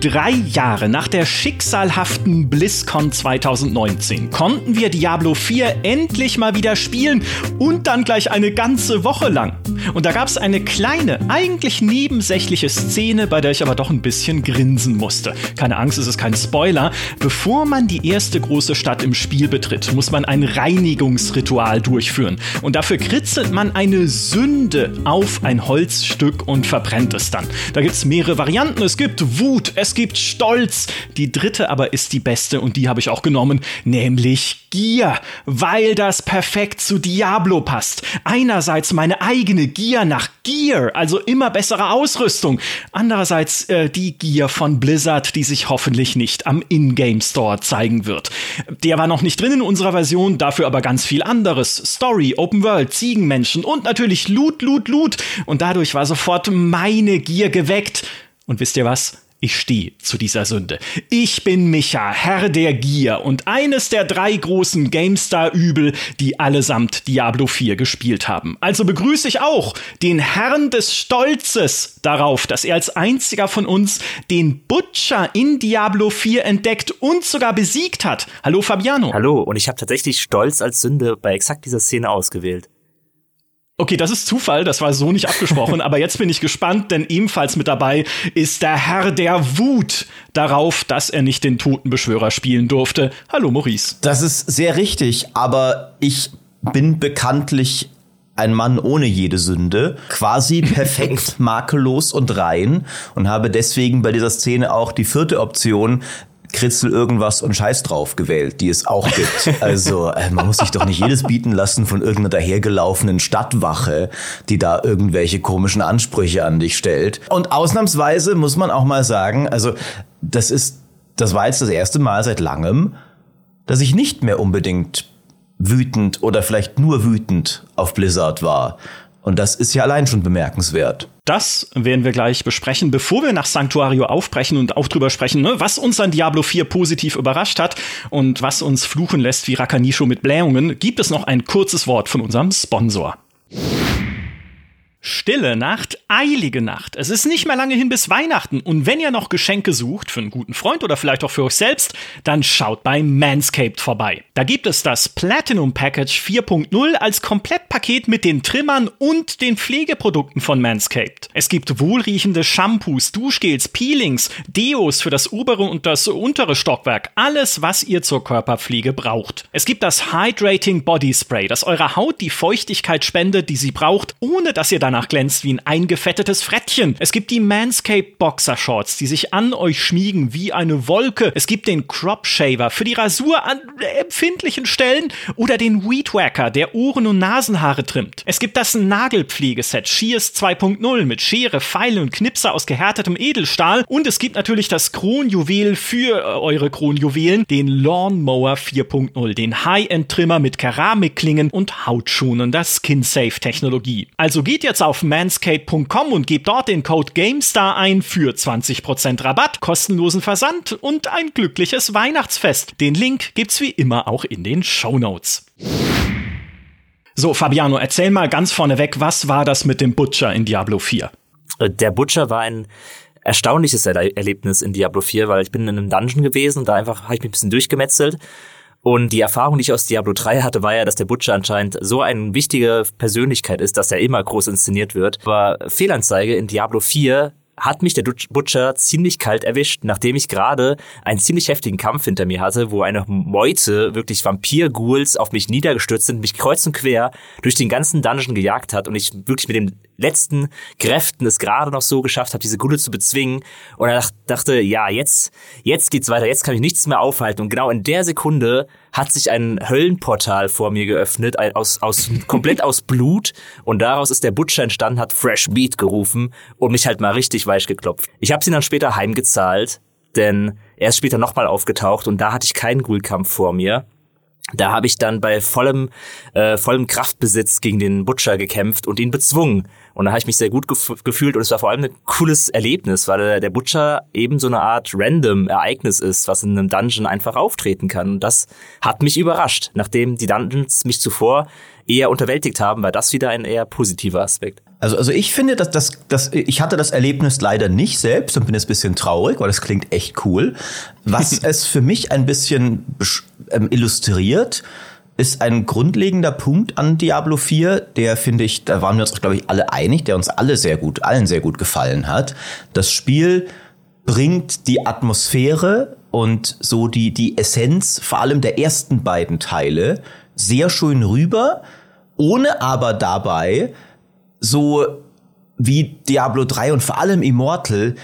Drei Jahre nach der schicksalhaften BlizzCon 2019 konnten wir Diablo 4 endlich mal wieder spielen und dann gleich eine ganze Woche lang. Und da gab es eine kleine, eigentlich nebensächliche Szene, bei der ich aber doch ein bisschen grinsen musste. Keine Angst, es ist kein Spoiler. Bevor man die erste große Stadt im Spiel betritt, muss man ein Reinigungsritual durchführen. Und dafür kritzelt man eine Sünde auf ein Holzstück und verbrennt es dann. Da gibt es mehrere Varianten. Es gibt Wut, es gibt Stolz. Die dritte aber ist die beste und die habe ich auch genommen, nämlich Gier, weil das perfekt zu Diablo passt. Einerseits meine eigene Gier nach Gear, also immer bessere Ausrüstung. Andererseits äh, die Gier von Blizzard, die sich hoffentlich nicht am Ingame Store zeigen wird. Der war noch nicht drin in unserer Version, dafür aber ganz viel anderes. Story, Open World, Ziegenmenschen und natürlich Loot, Loot, Loot. Und dadurch war sofort meine Gier geweckt. Und wisst ihr was? Ich stehe zu dieser Sünde. Ich bin Micha, Herr der Gier und eines der drei großen GameStar-Übel, die allesamt Diablo 4 gespielt haben. Also begrüße ich auch den Herrn des Stolzes darauf, dass er als einziger von uns den Butcher in Diablo 4 entdeckt und sogar besiegt hat. Hallo Fabiano. Hallo, und ich habe tatsächlich Stolz als Sünde bei exakt dieser Szene ausgewählt. Okay, das ist Zufall, das war so nicht abgesprochen, aber jetzt bin ich gespannt, denn ebenfalls mit dabei ist der Herr der Wut darauf, dass er nicht den Totenbeschwörer spielen durfte. Hallo Maurice. Das ist sehr richtig, aber ich bin bekanntlich ein Mann ohne jede Sünde, quasi perfekt, makellos und rein und habe deswegen bei dieser Szene auch die vierte Option Kritzel irgendwas und Scheiß drauf gewählt, die es auch gibt. Also äh, man muss sich doch nicht jedes bieten lassen von irgendeiner dahergelaufenen Stadtwache, die da irgendwelche komischen Ansprüche an dich stellt. Und ausnahmsweise muss man auch mal sagen, also das ist, das war jetzt das erste Mal seit langem, dass ich nicht mehr unbedingt wütend oder vielleicht nur wütend auf Blizzard war. Und das ist ja allein schon bemerkenswert. Das werden wir gleich besprechen, bevor wir nach Sanctuario aufbrechen und auch drüber sprechen, ne, was uns an Diablo 4 positiv überrascht hat und was uns fluchen lässt wie Rakanisho mit Blähungen, gibt es noch ein kurzes Wort von unserem Sponsor. Stille Nacht, eilige Nacht. Es ist nicht mehr lange hin bis Weihnachten und wenn ihr noch Geschenke sucht für einen guten Freund oder vielleicht auch für euch selbst, dann schaut bei Manscaped vorbei. Da gibt es das Platinum Package 4.0 als Komplettpaket mit den Trimmern und den Pflegeprodukten von Manscaped. Es gibt wohlriechende Shampoos, Duschgels, Peelings, Deos für das obere und das untere Stockwerk, alles was ihr zur Körperpflege braucht. Es gibt das Hydrating Body Spray, das eurer Haut die Feuchtigkeit spendet, die sie braucht, ohne dass ihr danach glänzt wie ein eingefettetes Frettchen. Es gibt die Manscaped Boxer Shorts, die sich an euch schmiegen wie eine Wolke. Es gibt den Crop Shaver für die Rasur an empfindlichen Stellen oder den Weed Wacker, der Ohren- und Nasenhaare trimmt. Es gibt das Nagelpflegeset Shears 2.0 mit Schere, Pfeilen und Knipser aus gehärtetem Edelstahl und es gibt natürlich das Kronjuwel für äh, eure Kronjuwelen, den Lawnmower 4.0, den High-End-Trimmer mit Keramikklingen und hautschonender Skin-Safe-Technologie. Also geht jetzt jetzt auf manscape.com und gebt dort den Code GameStar ein für 20% Rabatt, kostenlosen Versand und ein glückliches Weihnachtsfest. Den Link gibt's wie immer auch in den Show Notes. So, Fabiano, erzähl mal ganz vorneweg, was war das mit dem Butcher in Diablo 4? Äh, der Butcher war ein erstaunliches Erlebnis in Diablo 4, weil ich bin in einem Dungeon gewesen und da einfach habe ich mich ein bisschen durchgemetzelt und die Erfahrung, die ich aus Diablo 3 hatte, war ja, dass der Butcher anscheinend so eine wichtige Persönlichkeit ist, dass er immer groß inszeniert wird. Aber Fehlanzeige in Diablo 4 hat mich der Butcher ziemlich kalt erwischt, nachdem ich gerade einen ziemlich heftigen Kampf hinter mir hatte, wo eine Meute wirklich Vampir-Ghouls auf mich niedergestürzt sind, mich kreuz und quer durch den ganzen Dungeon gejagt hat und ich wirklich mit den letzten Kräften es gerade noch so geschafft habe, diese Gule zu bezwingen und er dachte, ja, jetzt, jetzt geht's weiter, jetzt kann ich nichts mehr aufhalten und genau in der Sekunde hat sich ein Höllenportal vor mir geöffnet, aus, aus, komplett aus Blut und daraus ist der Butcher entstanden, hat Fresh Beat gerufen und mich halt mal richtig weich geklopft. Ich habe ihn dann später heimgezahlt, denn er ist später nochmal aufgetaucht und da hatte ich keinen Ghoul-Kampf vor mir da habe ich dann bei vollem, äh, vollem Kraftbesitz gegen den Butcher gekämpft und ihn bezwungen. Und da habe ich mich sehr gut gef gefühlt und es war vor allem ein cooles Erlebnis, weil der, Butcher eben so eine Art random Ereignis ist, was in einem Dungeon einfach auftreten kann. Und das hat mich überrascht, nachdem die Dungeons mich zuvor eher unterwältigt haben, war das wieder ein eher positiver Aspekt. Also, also ich finde, dass das, das, ich hatte das Erlebnis leider nicht selbst und bin jetzt ein bisschen traurig, weil das klingt echt cool. Was es für mich ein bisschen ähm, illustriert, ist ein grundlegender Punkt an Diablo 4, der finde ich, da waren wir uns, glaube ich, alle einig, der uns alle sehr gut, allen sehr gut gefallen hat. Das Spiel bringt die Atmosphäre und so die, die Essenz, vor allem der ersten beiden Teile, sehr schön rüber, ohne aber dabei so wie Diablo 3 und vor allem Immortal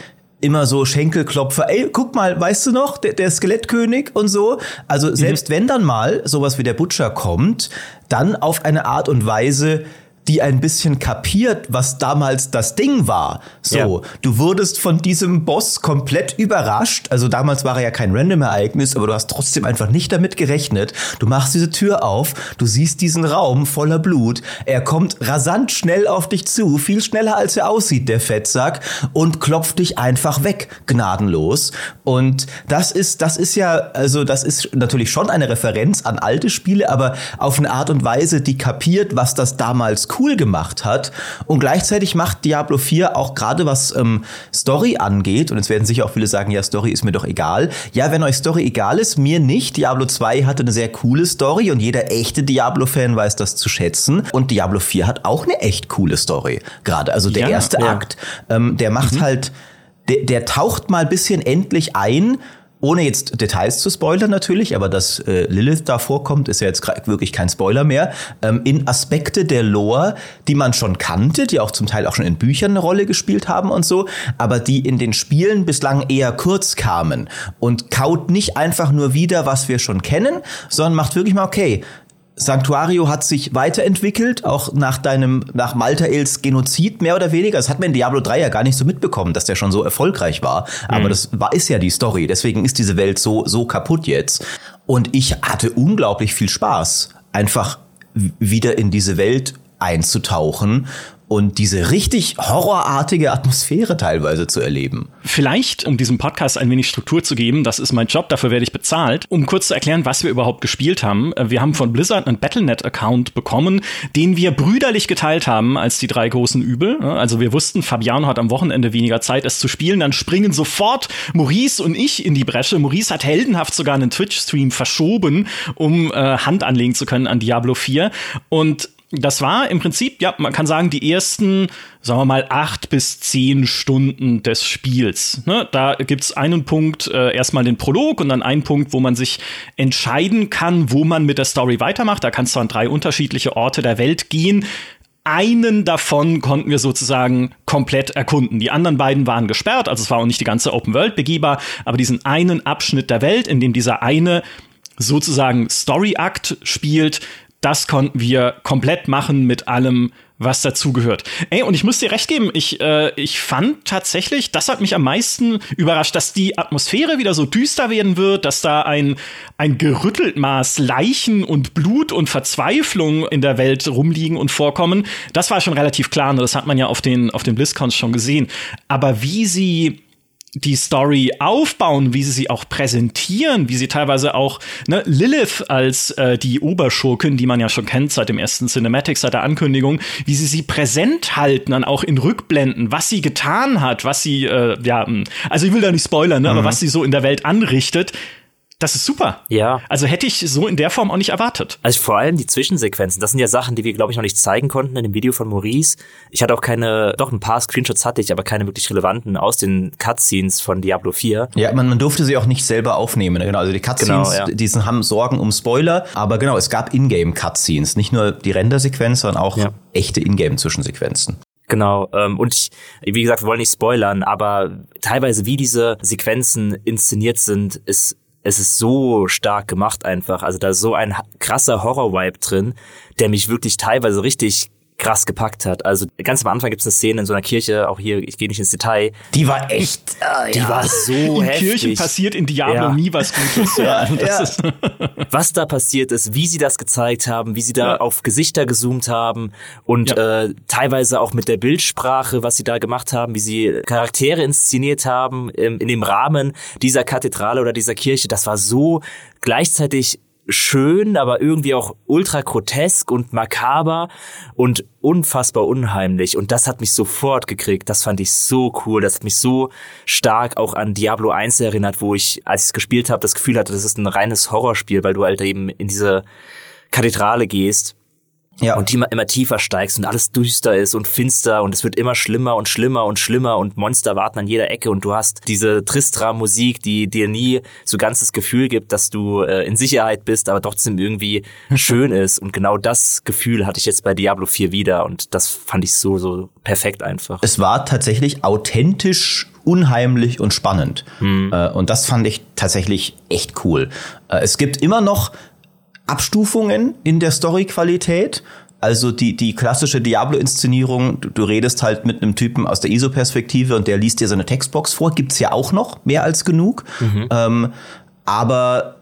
immer so Schenkelklopfer, ey, guck mal, weißt du noch, der, der Skelettkönig und so. Also selbst mhm. wenn dann mal sowas wie der Butcher kommt, dann auf eine Art und Weise, die ein bisschen kapiert, was damals das Ding war. So, ja. du wurdest von diesem Boss komplett überrascht. Also damals war er ja kein Random-Ereignis, aber du hast trotzdem einfach nicht damit gerechnet. Du machst diese Tür auf, du siehst diesen Raum voller Blut. Er kommt rasant schnell auf dich zu, viel schneller als er aussieht, der Fettsack, und klopft dich einfach weg, gnadenlos. Und das ist, das ist ja, also das ist natürlich schon eine Referenz an alte Spiele, aber auf eine Art und Weise, die kapiert, was das damals cool gemacht hat. Und gleichzeitig macht Diablo 4 auch gerade was ähm, Story angeht, und jetzt werden sicher auch viele sagen, ja, Story ist mir doch egal. Ja, wenn euch Story egal ist, mir nicht. Diablo 2 hatte eine sehr coole Story und jeder echte Diablo-Fan weiß das zu schätzen. Und Diablo 4 hat auch eine echt coole Story. Gerade, also der ja, erste ja. Akt, ähm, der macht mhm. halt, der, der taucht mal bisschen endlich ein, ohne jetzt Details zu spoilern natürlich, aber dass äh, Lilith da vorkommt, ist ja jetzt wirklich kein Spoiler mehr, ähm, in Aspekte der Lore, die man schon kannte, die auch zum Teil auch schon in Büchern eine Rolle gespielt haben und so, aber die in den Spielen bislang eher kurz kamen und kaut nicht einfach nur wieder, was wir schon kennen, sondern macht wirklich mal, okay, Sanctuario hat sich weiterentwickelt, auch nach deinem, nach Maltaels Genozid mehr oder weniger. Das hat man in Diablo 3 ja gar nicht so mitbekommen, dass der schon so erfolgreich war. Aber mhm. das war, ist ja die Story. Deswegen ist diese Welt so, so kaputt jetzt. Und ich hatte unglaublich viel Spaß, einfach wieder in diese Welt einzutauchen und diese richtig horrorartige Atmosphäre teilweise zu erleben. Vielleicht, um diesem Podcast ein wenig Struktur zu geben, das ist mein Job, dafür werde ich bezahlt, um kurz zu erklären, was wir überhaupt gespielt haben. Wir haben von Blizzard einen Battlenet-Account bekommen, den wir brüderlich geteilt haben als die drei großen Übel. Also wir wussten, Fabiano hat am Wochenende weniger Zeit, es zu spielen, dann springen sofort Maurice und ich in die Bresche. Maurice hat heldenhaft sogar einen Twitch-Stream verschoben, um äh, Hand anlegen zu können an Diablo 4. Und das war im Prinzip, ja, man kann sagen, die ersten, sagen wir mal, acht bis zehn Stunden des Spiels. Ne? Da gibt's einen Punkt, äh, erstmal den Prolog und dann einen Punkt, wo man sich entscheiden kann, wo man mit der Story weitermacht. Da kannst du an drei unterschiedliche Orte der Welt gehen. Einen davon konnten wir sozusagen komplett erkunden. Die anderen beiden waren gesperrt, also es war auch nicht die ganze Open World begehbar, aber diesen einen Abschnitt der Welt, in dem dieser eine sozusagen Story-Akt spielt, das konnten wir komplett machen mit allem, was dazugehört. Ey, und ich muss dir recht geben, ich, äh, ich fand tatsächlich, das hat mich am meisten überrascht, dass die Atmosphäre wieder so düster werden wird, dass da ein, ein gerüttelt Maß Leichen und Blut und Verzweiflung in der Welt rumliegen und vorkommen. Das war schon relativ klar, ne? das hat man ja auf den, auf den BlizzCons schon gesehen. Aber wie sie die Story aufbauen, wie sie sie auch präsentieren, wie sie teilweise auch ne, Lilith als äh, die Oberschurkin, die man ja schon kennt seit dem ersten Cinematic, seit der Ankündigung, wie sie sie präsent halten, dann auch in Rückblenden, was sie getan hat, was sie, äh, ja, hm, also ich will da nicht spoilern, ne, mhm. aber was sie so in der Welt anrichtet, das ist super. Ja. Also hätte ich so in der Form auch nicht erwartet. Also vor allem die Zwischensequenzen, das sind ja Sachen, die wir, glaube ich, noch nicht zeigen konnten in dem Video von Maurice. Ich hatte auch keine, doch ein paar Screenshots hatte ich, aber keine wirklich relevanten aus den Cutscenes von Diablo 4. Ja, man, man durfte sie auch nicht selber aufnehmen. Genau, also die Cutscenes, genau, ja. die haben Sorgen um Spoiler, aber genau, es gab Ingame-Cutscenes, nicht nur die Rendersequenz, sondern auch ja. echte Ingame-Zwischensequenzen. Genau, ähm, und ich, wie gesagt, wir wollen nicht spoilern, aber teilweise wie diese Sequenzen inszeniert sind, ist es ist so stark gemacht einfach. Also da ist so ein krasser Horror-Vibe drin, der mich wirklich teilweise richtig krass gepackt hat. Also ganz am Anfang gibt es eine Szene in so einer Kirche, auch hier, ich gehe nicht ins Detail. Die war echt, äh, die ja. war so in heftig. In Kirchen passiert in Diablo ja. nie was Gutes. ja, ja. was da passiert ist, wie sie das gezeigt haben, wie sie da auf Gesichter gezoomt haben und äh, teilweise auch mit der Bildsprache, was sie da gemacht haben, wie sie Charaktere inszeniert haben im, in dem Rahmen dieser Kathedrale oder dieser Kirche. Das war so gleichzeitig schön, aber irgendwie auch ultra grotesk und makaber und unfassbar unheimlich. Und das hat mich sofort gekriegt. Das fand ich so cool. Das hat mich so stark auch an Diablo 1 erinnert, wo ich, als ich es gespielt habe, das Gefühl hatte, das ist ein reines Horrorspiel, weil du halt eben in diese Kathedrale gehst ja. Und immer, immer tiefer steigst und alles düster ist und finster und es wird immer schlimmer und schlimmer und schlimmer und Monster warten an jeder Ecke und du hast diese Tristra-Musik, die dir nie so ganz das Gefühl gibt, dass du äh, in Sicherheit bist, aber trotzdem irgendwie schön ist. Und genau das Gefühl hatte ich jetzt bei Diablo 4 wieder und das fand ich so, so perfekt einfach. Es war tatsächlich authentisch unheimlich und spannend. Hm. Äh, und das fand ich tatsächlich echt cool. Äh, es gibt immer noch Abstufungen in der Storyqualität. Also die, die klassische Diablo-Inszenierung, du, du, redest halt mit einem Typen aus der ISO-Perspektive und der liest dir seine Textbox vor, gibt's ja auch noch, mehr als genug. Mhm. Ähm, aber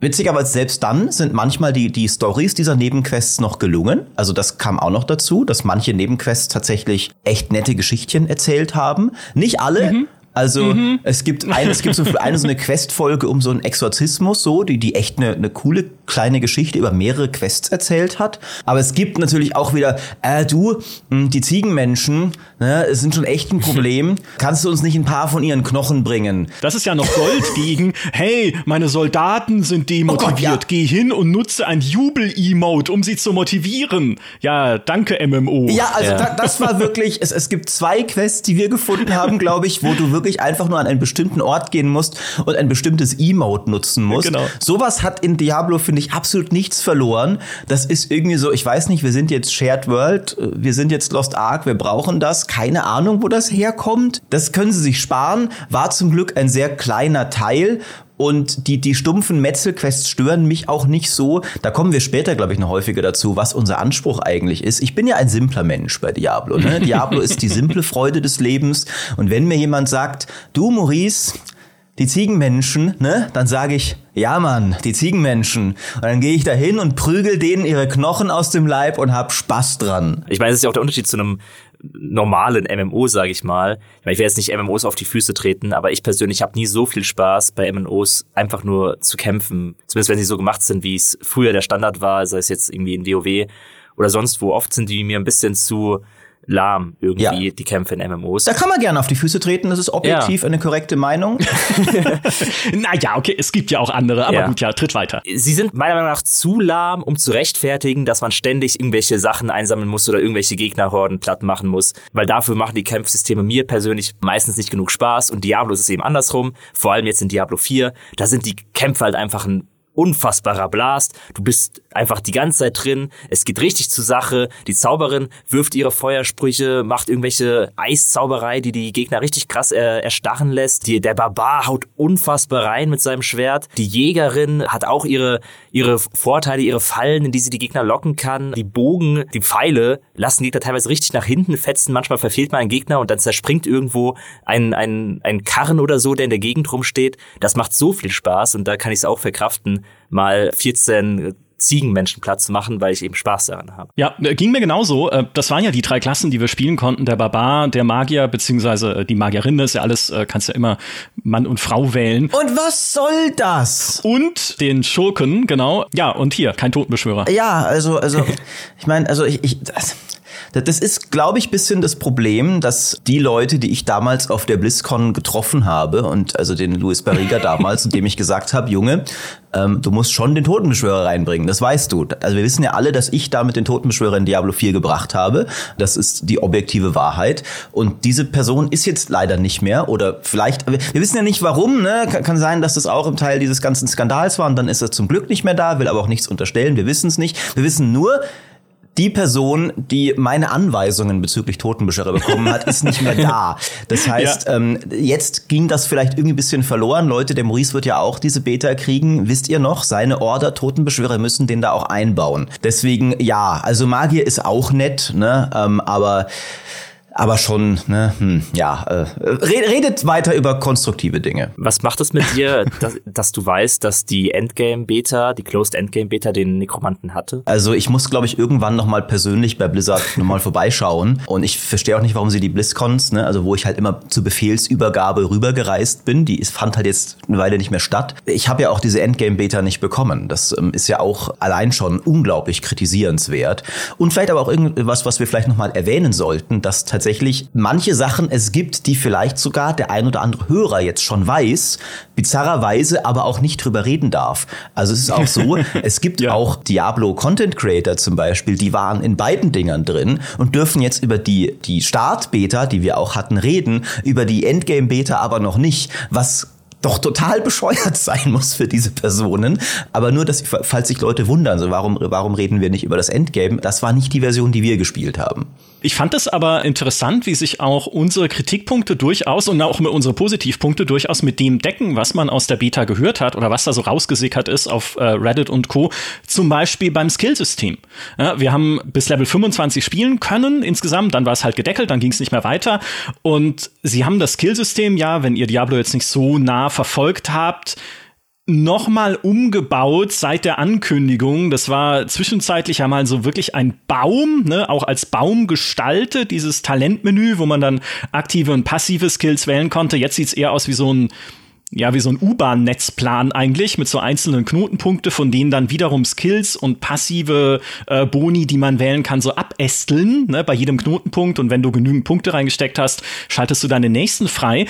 witzigerweise selbst dann sind manchmal die, die Stories dieser Nebenquests noch gelungen. Also das kam auch noch dazu, dass manche Nebenquests tatsächlich echt nette Geschichtchen erzählt haben. Nicht alle, mhm. Also mhm. es gibt eine, es gibt so eine so eine Questfolge um so einen Exorzismus, so die die echt eine, eine coole kleine Geschichte über mehrere Quests erzählt hat. Aber es gibt natürlich auch wieder, äh, du, hm, die Ziegenmenschen, ne, sind schon echt ein Problem. Kannst du uns nicht ein paar von ihren Knochen bringen? Das ist ja noch Gold gegen. Hey, meine Soldaten sind demotiviert. Oh Gott, ja. Geh hin und nutze ein Jubel-Emote, um sie zu motivieren. Ja, danke MMO. Ja, also ja. Da, das war wirklich. Es, es gibt zwei Quests, die wir gefunden haben, glaube ich, wo du wirklich wirklich einfach nur an einen bestimmten Ort gehen musst und ein bestimmtes Emote nutzen musst. Genau. Sowas hat in Diablo, finde ich, absolut nichts verloren. Das ist irgendwie so, ich weiß nicht, wir sind jetzt Shared World, wir sind jetzt Lost Ark, wir brauchen das. Keine Ahnung, wo das herkommt. Das können sie sich sparen. War zum Glück ein sehr kleiner Teil und die, die stumpfen Metzelquests stören mich auch nicht so. Da kommen wir später, glaube ich, noch häufiger dazu, was unser Anspruch eigentlich ist. Ich bin ja ein simpler Mensch bei Diablo. Ne? Diablo ist die simple Freude des Lebens. Und wenn mir jemand sagt, du Maurice, die Ziegenmenschen, ne? Dann sage ich, ja Mann, die Ziegenmenschen. Und dann gehe ich da hin und prügel denen ihre Knochen aus dem Leib und hab Spaß dran. Ich meine, das ist ja auch der Unterschied zu einem normalen MMO, sage ich mal. Ich, meine, ich will jetzt nicht MMOs auf die Füße treten, aber ich persönlich habe nie so viel Spaß bei MMOs einfach nur zu kämpfen. Zumindest wenn sie so gemacht sind, wie es früher der Standard war, sei es jetzt irgendwie in WoW oder sonst wo. Oft sind die mir ein bisschen zu lahm irgendwie, ja. die Kämpfe in MMOs. Da kann man gerne auf die Füße treten, das ist objektiv ja. eine korrekte Meinung. naja, okay, es gibt ja auch andere, aber ja. gut, ja, tritt weiter. Sie sind meiner Meinung nach zu lahm, um zu rechtfertigen, dass man ständig irgendwelche Sachen einsammeln muss oder irgendwelche Gegnerhorden platt machen muss, weil dafür machen die Kampfsysteme mir persönlich meistens nicht genug Spaß und Diablo ist es eben andersrum, vor allem jetzt in Diablo 4, da sind die Kämpfe halt einfach ein unfassbarer Blast. Du bist einfach die ganze Zeit drin. Es geht richtig zur Sache. Die Zauberin wirft ihre Feuersprüche, macht irgendwelche Eiszauberei, die die Gegner richtig krass äh, erstarren lässt. Die, der Barbar haut unfassbar rein mit seinem Schwert. Die Jägerin hat auch ihre, ihre Vorteile, ihre Fallen, in die sie die Gegner locken kann. Die Bogen, die Pfeile lassen die Gegner teilweise richtig nach hinten fetzen. Manchmal verfehlt man einen Gegner und dann zerspringt irgendwo ein, ein, ein Karren oder so, der in der Gegend rumsteht. Das macht so viel Spaß und da kann ich es auch verkraften, mal 14 Ziegenmenschen Platz machen, weil ich eben Spaß daran habe. Ja, äh, ging mir genauso. Äh, das waren ja die drei Klassen, die wir spielen konnten. Der Barbar, der Magier, beziehungsweise äh, die Magierin, das ist ja alles, kannst ja immer Mann und Frau wählen. Und was soll das? Und den Schurken, genau. Ja, und hier, kein Totenbeschwörer. Ja, also, also, ich meine, also ich, ich das das ist, glaube ich, bisschen das Problem, dass die Leute, die ich damals auf der BlizzCon getroffen habe und also den Luis Barriga damals, und dem ich gesagt habe, Junge, ähm, du musst schon den Totenbeschwörer reinbringen, das weißt du. Also wir wissen ja alle, dass ich damit den Totenbeschwörer in Diablo 4 gebracht habe. Das ist die objektive Wahrheit. Und diese Person ist jetzt leider nicht mehr oder vielleicht, wir wissen ja nicht warum, ne? Kann, kann sein, dass das auch im Teil dieses ganzen Skandals war und dann ist er zum Glück nicht mehr da, will aber auch nichts unterstellen, wir wissen es nicht. Wir wissen nur, die Person, die meine Anweisungen bezüglich Totenbeschwörer bekommen hat, ist nicht mehr da. Das heißt, ja. ähm, jetzt ging das vielleicht irgendwie ein bisschen verloren. Leute, der Maurice wird ja auch diese Beta kriegen. Wisst ihr noch? Seine Order, Totenbeschwörer müssen den da auch einbauen. Deswegen, ja, also Magier ist auch nett, ne? Ähm, aber aber schon, ne, hm, ja, äh, redet weiter über konstruktive Dinge. Was macht es mit dir, dass, dass du weißt, dass die Endgame-Beta, die Closed Endgame-Beta den Nekromanten hatte? Also ich muss, glaube ich, irgendwann noch mal persönlich bei Blizzard nochmal vorbeischauen und ich verstehe auch nicht, warum sie die BlizzCons, ne, also wo ich halt immer zur Befehlsübergabe rübergereist bin, die fand halt jetzt eine Weile nicht mehr statt. Ich habe ja auch diese Endgame-Beta nicht bekommen. Das ähm, ist ja auch allein schon unglaublich kritisierenswert. Und vielleicht aber auch irgendwas, was wir vielleicht nochmal erwähnen sollten, dass tatsächlich manche Sachen es gibt, die vielleicht sogar der ein oder andere Hörer jetzt schon weiß, bizarrerweise aber auch nicht drüber reden darf. Also es ist auch so, es gibt ja. auch Diablo Content Creator zum Beispiel, die waren in beiden Dingern drin und dürfen jetzt über die, die Start-Beta, die wir auch hatten, reden, über die Endgame-Beta aber noch nicht, was doch total bescheuert sein muss für diese Personen. Aber nur, dass, falls sich Leute wundern, so warum, warum reden wir nicht über das Endgame? Das war nicht die Version, die wir gespielt haben. Ich fand es aber interessant, wie sich auch unsere Kritikpunkte durchaus und auch unsere Positivpunkte durchaus mit dem decken, was man aus der Beta gehört hat oder was da so rausgesickert ist auf äh, Reddit und Co. Zum Beispiel beim Skillsystem. Ja, wir haben bis Level 25 spielen können insgesamt, dann war es halt gedeckelt, dann ging es nicht mehr weiter. Und sie haben das Skillsystem ja, wenn ihr Diablo jetzt nicht so nah verfolgt habt, nochmal umgebaut seit der Ankündigung. Das war zwischenzeitlich einmal so wirklich ein Baum, ne, auch als Baum gestaltet, dieses Talentmenü, wo man dann aktive und passive Skills wählen konnte. Jetzt sieht's eher aus wie so ein ja, wie so ein U-Bahn-Netzplan eigentlich mit so einzelnen Knotenpunkte, von denen dann wiederum Skills und passive äh, Boni, die man wählen kann, so abästeln, ne, bei jedem Knotenpunkt. Und wenn du genügend Punkte reingesteckt hast, schaltest du den nächsten frei.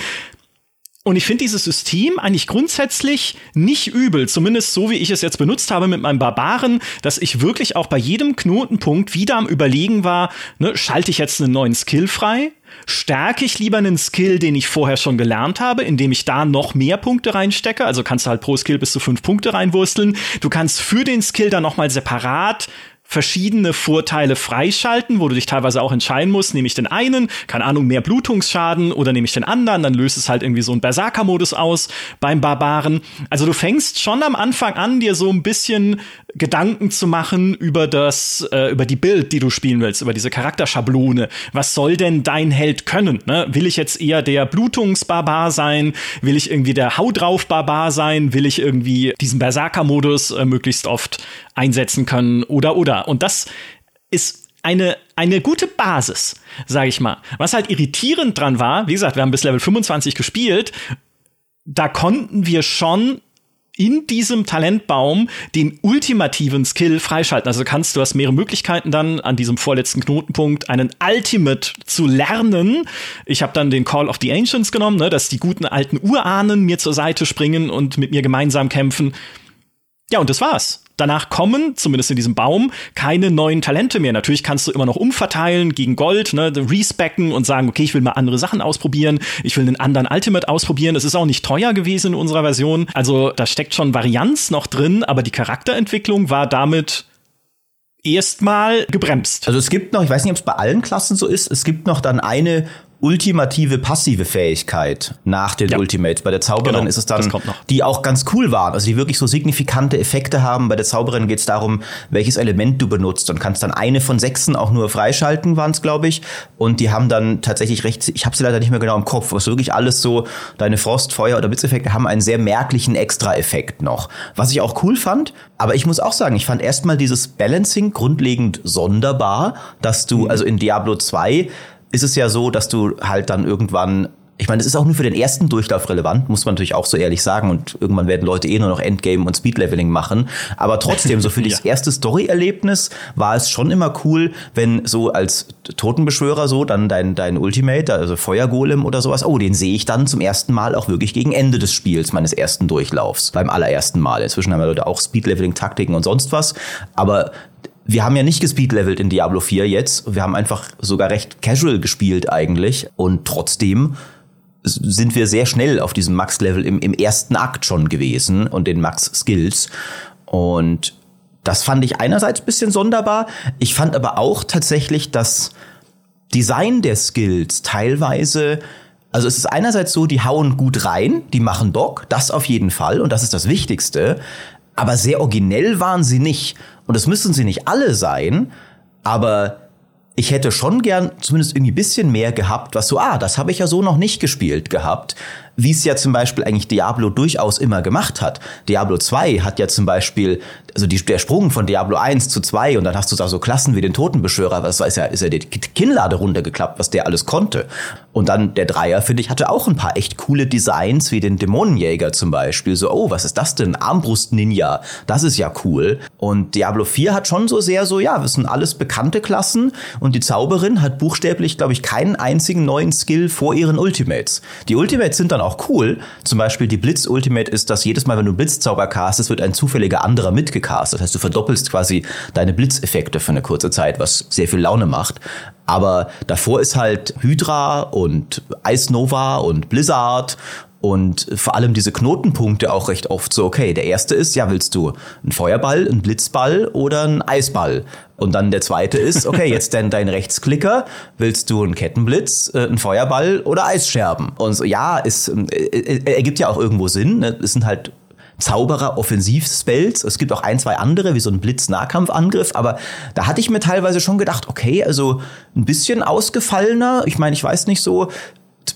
Und ich finde dieses System eigentlich grundsätzlich nicht übel, zumindest so wie ich es jetzt benutzt habe mit meinem Barbaren, dass ich wirklich auch bei jedem Knotenpunkt wieder am Überlegen war, ne, schalte ich jetzt einen neuen Skill frei? Stärke ich lieber einen Skill, den ich vorher schon gelernt habe, indem ich da noch mehr Punkte reinstecke? Also kannst du halt pro Skill bis zu fünf Punkte reinwursteln. Du kannst für den Skill dann nochmal separat verschiedene Vorteile freischalten, wo du dich teilweise auch entscheiden musst, nehme ich den einen, keine Ahnung, mehr Blutungsschaden oder nehme ich den anderen, dann löst es halt irgendwie so einen Berserker-Modus aus beim Barbaren. Also du fängst schon am Anfang an, dir so ein bisschen Gedanken zu machen über das, äh, über die Bild, die du spielen willst, über diese Charakterschablone. Was soll denn dein Held können? Ne? Will ich jetzt eher der Blutungsbarbar sein? Will ich irgendwie der Hau drauf Barbar sein? Will ich irgendwie diesen Berserker-Modus äh, möglichst oft einsetzen können? Oder, oder. Und das ist eine, eine gute Basis, sage ich mal. Was halt irritierend dran war, wie gesagt, wir haben bis Level 25 gespielt, da konnten wir schon in diesem Talentbaum den ultimativen Skill freischalten. Also kannst du hast mehrere Möglichkeiten dann an diesem vorletzten Knotenpunkt einen Ultimate zu lernen. Ich habe dann den Call of the Ancients genommen, ne, dass die guten alten Urahnen mir zur Seite springen und mit mir gemeinsam kämpfen. Ja, und das war's. Danach kommen, zumindest in diesem Baum, keine neuen Talente mehr. Natürlich kannst du immer noch umverteilen gegen Gold, ne, respecken und sagen, okay, ich will mal andere Sachen ausprobieren, ich will einen anderen Ultimate ausprobieren. Es ist auch nicht teuer gewesen in unserer Version. Also da steckt schon Varianz noch drin, aber die Charakterentwicklung war damit erstmal gebremst. Also es gibt noch, ich weiß nicht, ob es bei allen Klassen so ist, es gibt noch dann eine ultimative passive Fähigkeit nach den ja. Ultimates. Bei der Zauberin genau, ist es dann, die auch ganz cool waren, also die wirklich so signifikante Effekte haben. Bei der Zauberin geht es darum, welches Element du benutzt und kannst dann eine von sechsen auch nur freischalten, waren es, glaube ich. Und die haben dann tatsächlich recht, ich habe sie leider nicht mehr genau im Kopf, was wirklich alles so, deine Frost, Feuer oder Blitzeffekte haben einen sehr merklichen Extra-Effekt noch. Was ich auch cool fand, aber ich muss auch sagen, ich fand erstmal dieses Balancing grundlegend sonderbar, dass du, mhm. also in Diablo 2 ist es ja so, dass du halt dann irgendwann ich meine, es ist auch nur für den ersten Durchlauf relevant, muss man natürlich auch so ehrlich sagen. Und irgendwann werden Leute eh nur noch Endgame und Speedleveling machen. Aber trotzdem, so für das ja. erste Story-Erlebnis war es schon immer cool, wenn so als Totenbeschwörer so dann dein, dein Ultimate, also Feuergolem oder sowas, oh, den sehe ich dann zum ersten Mal auch wirklich gegen Ende des Spiels, meines ersten Durchlaufs, beim allerersten Mal. Inzwischen haben wir Leute auch Speedleveling-Taktiken und sonst was. Aber wir haben ja nicht gespeedlevelt in Diablo 4 jetzt. Wir haben einfach sogar recht casual gespielt eigentlich. Und trotzdem sind wir sehr schnell auf diesem Max-Level im, im ersten Akt schon gewesen und den Max-Skills. Und das fand ich einerseits bisschen sonderbar. Ich fand aber auch tatsächlich das Design der Skills teilweise also es ist einerseits so, die hauen gut rein, die machen Bock, das auf jeden Fall und das ist das Wichtigste. Aber sehr originell waren sie nicht. Und es müssen sie nicht alle sein, aber ich hätte schon gern zumindest irgendwie ein bisschen mehr gehabt, was so, ah, das habe ich ja so noch nicht gespielt gehabt wie es ja zum Beispiel eigentlich Diablo durchaus immer gemacht hat. Diablo 2 hat ja zum Beispiel, also die, der Sprung von Diablo 1 zu 2 und dann hast du da so Klassen wie den Totenbeschwörer, das ist ja, ist ja die Kinnlade runtergeklappt, was der alles konnte. Und dann der Dreier, finde ich, hatte auch ein paar echt coole Designs, wie den Dämonenjäger zum Beispiel. So, oh, was ist das denn? Armbrust-Ninja, das ist ja cool. Und Diablo 4 hat schon so sehr so, ja, das sind alles bekannte Klassen und die Zauberin hat buchstäblich, glaube ich, keinen einzigen neuen Skill vor ihren Ultimates. Die Ultimates sind dann auch auch cool. Zum Beispiel die Blitz-Ultimate ist, dass jedes Mal, wenn du Blitzzauber castest, wird ein zufälliger anderer mitgecastet. Das heißt, du verdoppelst quasi deine Blitzeffekte für eine kurze Zeit, was sehr viel Laune macht. Aber davor ist halt Hydra und Ice Nova und Blizzard und vor allem diese Knotenpunkte auch recht oft so, okay, der erste ist, ja, willst du einen Feuerball, einen Blitzball oder einen Eisball? Und dann der zweite ist, okay, jetzt denn dein Rechtsklicker, willst du einen Kettenblitz, äh, einen Feuerball oder Eisscherben? Und so, ja, ist, äh, äh, ergibt ja auch irgendwo Sinn. Ne? Es sind halt Zauberer Offensivspells. Es gibt auch ein, zwei andere, wie so ein Blitz-Nahkampfangriff, aber da hatte ich mir teilweise schon gedacht, okay, also ein bisschen ausgefallener. Ich meine, ich weiß nicht so,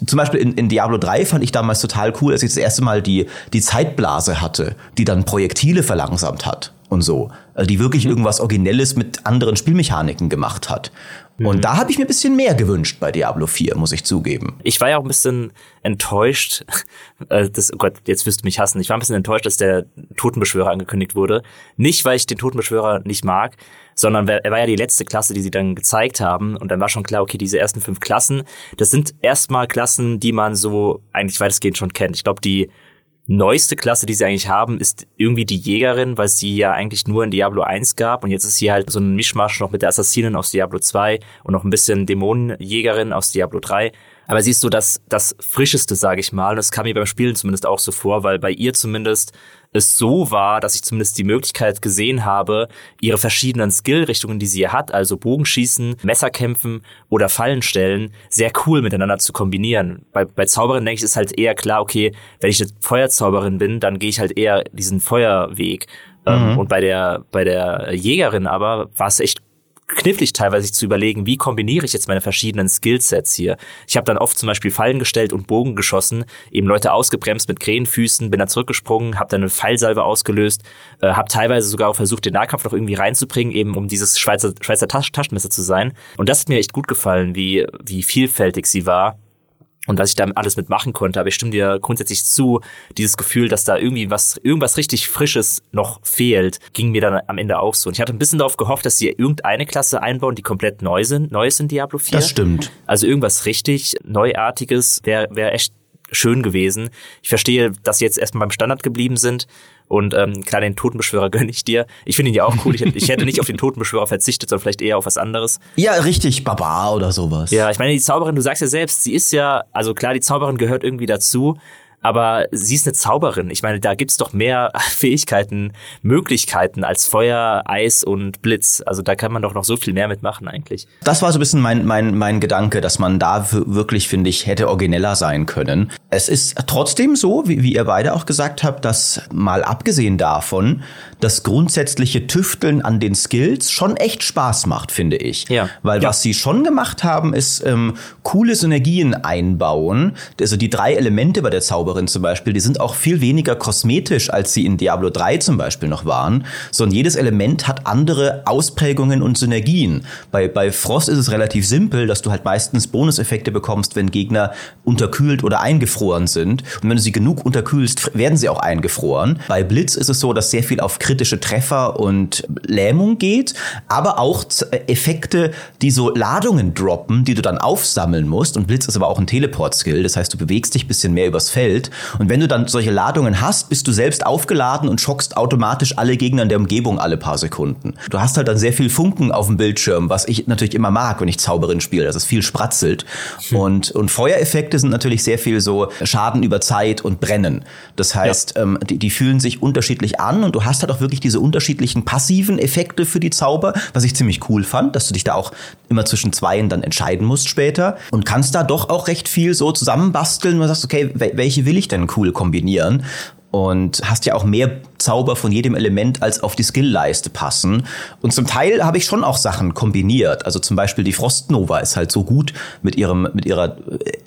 zum Beispiel in, in Diablo 3 fand ich damals total cool, als ich das erste Mal die, die Zeitblase hatte, die dann Projektile verlangsamt hat und so. Also die wirklich mhm. irgendwas Originelles mit anderen Spielmechaniken gemacht hat. Mhm. Und da habe ich mir ein bisschen mehr gewünscht bei Diablo 4, muss ich zugeben. Ich war ja auch ein bisschen enttäuscht, äh, das, oh Gott, jetzt wirst du mich hassen. Ich war ein bisschen enttäuscht, dass der Totenbeschwörer angekündigt wurde. Nicht, weil ich den Totenbeschwörer nicht mag, sondern er war ja die letzte Klasse, die sie dann gezeigt haben. Und dann war schon klar, okay, diese ersten fünf Klassen, das sind erstmal Klassen, die man so eigentlich weitestgehend schon kennt. Ich glaube, die neueste Klasse, die sie eigentlich haben, ist irgendwie die Jägerin, weil sie ja eigentlich nur in Diablo 1 gab und jetzt ist sie halt so ein Mischmasch noch mit der Assassinin aus Diablo 2 und noch ein bisschen Dämonenjägerin aus Diablo 3. Aber sie ist so das, das Frischeste, sage ich mal. Und das kam mir beim Spielen zumindest auch so vor, weil bei ihr zumindest es so war, dass ich zumindest die Möglichkeit gesehen habe, ihre verschiedenen Skillrichtungen, die sie hat, also Bogenschießen, Messerkämpfen oder Fallenstellen, sehr cool miteinander zu kombinieren. Bei, bei Zauberin denke ich, ist halt eher klar, okay, wenn ich eine Feuerzauberin bin, dann gehe ich halt eher diesen Feuerweg. Ähm, mhm. Und bei der, bei der Jägerin aber war es echt knifflig teilweise zu überlegen, wie kombiniere ich jetzt meine verschiedenen Skillsets hier. Ich habe dann oft zum Beispiel Fallen gestellt und Bogen geschossen, eben Leute ausgebremst mit Krähenfüßen, bin dann zurückgesprungen, habe dann eine Pfeilsalve ausgelöst, äh, habe teilweise sogar auch versucht, den Nahkampf noch irgendwie reinzubringen, eben um dieses Schweizer, Schweizer Tasch Taschenmesser zu sein. Und das hat mir echt gut gefallen, wie, wie vielfältig sie war und was ich da alles mitmachen konnte. Aber ich stimme dir grundsätzlich zu, dieses Gefühl, dass da irgendwie was, irgendwas richtig Frisches noch fehlt, ging mir dann am Ende auch so. Und ich hatte ein bisschen darauf gehofft, dass sie irgendeine Klasse einbauen, die komplett neu sind, neu ist in Diablo 4. Das stimmt. Also irgendwas richtig Neuartiges wäre wär echt schön gewesen. Ich verstehe, dass sie jetzt erstmal beim Standard geblieben sind. Und ähm, klar, den Totenbeschwörer gönne ich dir. Ich finde ihn ja auch cool. Ich, ich, hätte nicht auf den Totenbeschwörer verzichtet, sondern vielleicht eher auf was anderes. Ja, richtig, Baba oder sowas. Ja, ich meine, die Zauberin, du sagst ja selbst, sie ist ja, also klar, die Zauberin gehört irgendwie dazu, aber sie ist eine Zauberin. Ich meine, da gibt's doch mehr Fähigkeiten, Möglichkeiten als Feuer, Eis und Blitz. Also da kann man doch noch so viel mehr mitmachen eigentlich. Das war so ein bisschen mein, mein, mein Gedanke, dass man da wirklich, finde ich, hätte origineller sein können. Es ist trotzdem so, wie, wie ihr beide auch gesagt habt, dass mal abgesehen davon, das grundsätzliche Tüfteln an den Skills schon echt Spaß macht, finde ich. Ja. Weil ja. was sie schon gemacht haben, ist ähm, coole Synergien einbauen. Also die drei Elemente bei der Zauberin zum Beispiel, die sind auch viel weniger kosmetisch, als sie in Diablo 3 zum Beispiel noch waren, sondern jedes Element hat andere Ausprägungen und Synergien. Bei, bei Frost ist es relativ simpel, dass du halt meistens Bonuseffekte bekommst, wenn Gegner unterkühlt oder eingefroren sind. Und wenn du sie genug unterkühlst, werden sie auch eingefroren. Bei Blitz ist es so, dass sehr viel auf Krit kritische Treffer und Lähmung geht, aber auch Effekte, die so Ladungen droppen, die du dann aufsammeln musst. Und Blitz ist aber auch ein Teleport-Skill, das heißt, du bewegst dich bisschen mehr übers Feld. Und wenn du dann solche Ladungen hast, bist du selbst aufgeladen und schockst automatisch alle Gegner in der Umgebung alle paar Sekunden. Du hast halt dann sehr viel Funken auf dem Bildschirm, was ich natürlich immer mag, wenn ich Zauberin spiele, dass es viel spratzelt. Hm. Und, und Feuereffekte sind natürlich sehr viel so Schaden über Zeit und Brennen. Das heißt, ja. ähm, die, die fühlen sich unterschiedlich an und du hast halt auch wirklich diese unterschiedlichen passiven Effekte für die Zauber, was ich ziemlich cool fand, dass du dich da auch immer zwischen zweien dann entscheiden musst später und kannst da doch auch recht viel so zusammenbasteln und sagst, okay, welche will ich denn cool kombinieren? und hast ja auch mehr Zauber von jedem Element als auf die Skillleiste passen. Und zum Teil habe ich schon auch Sachen kombiniert. Also zum Beispiel die Frostnova ist halt so gut mit ihrem mit ihrer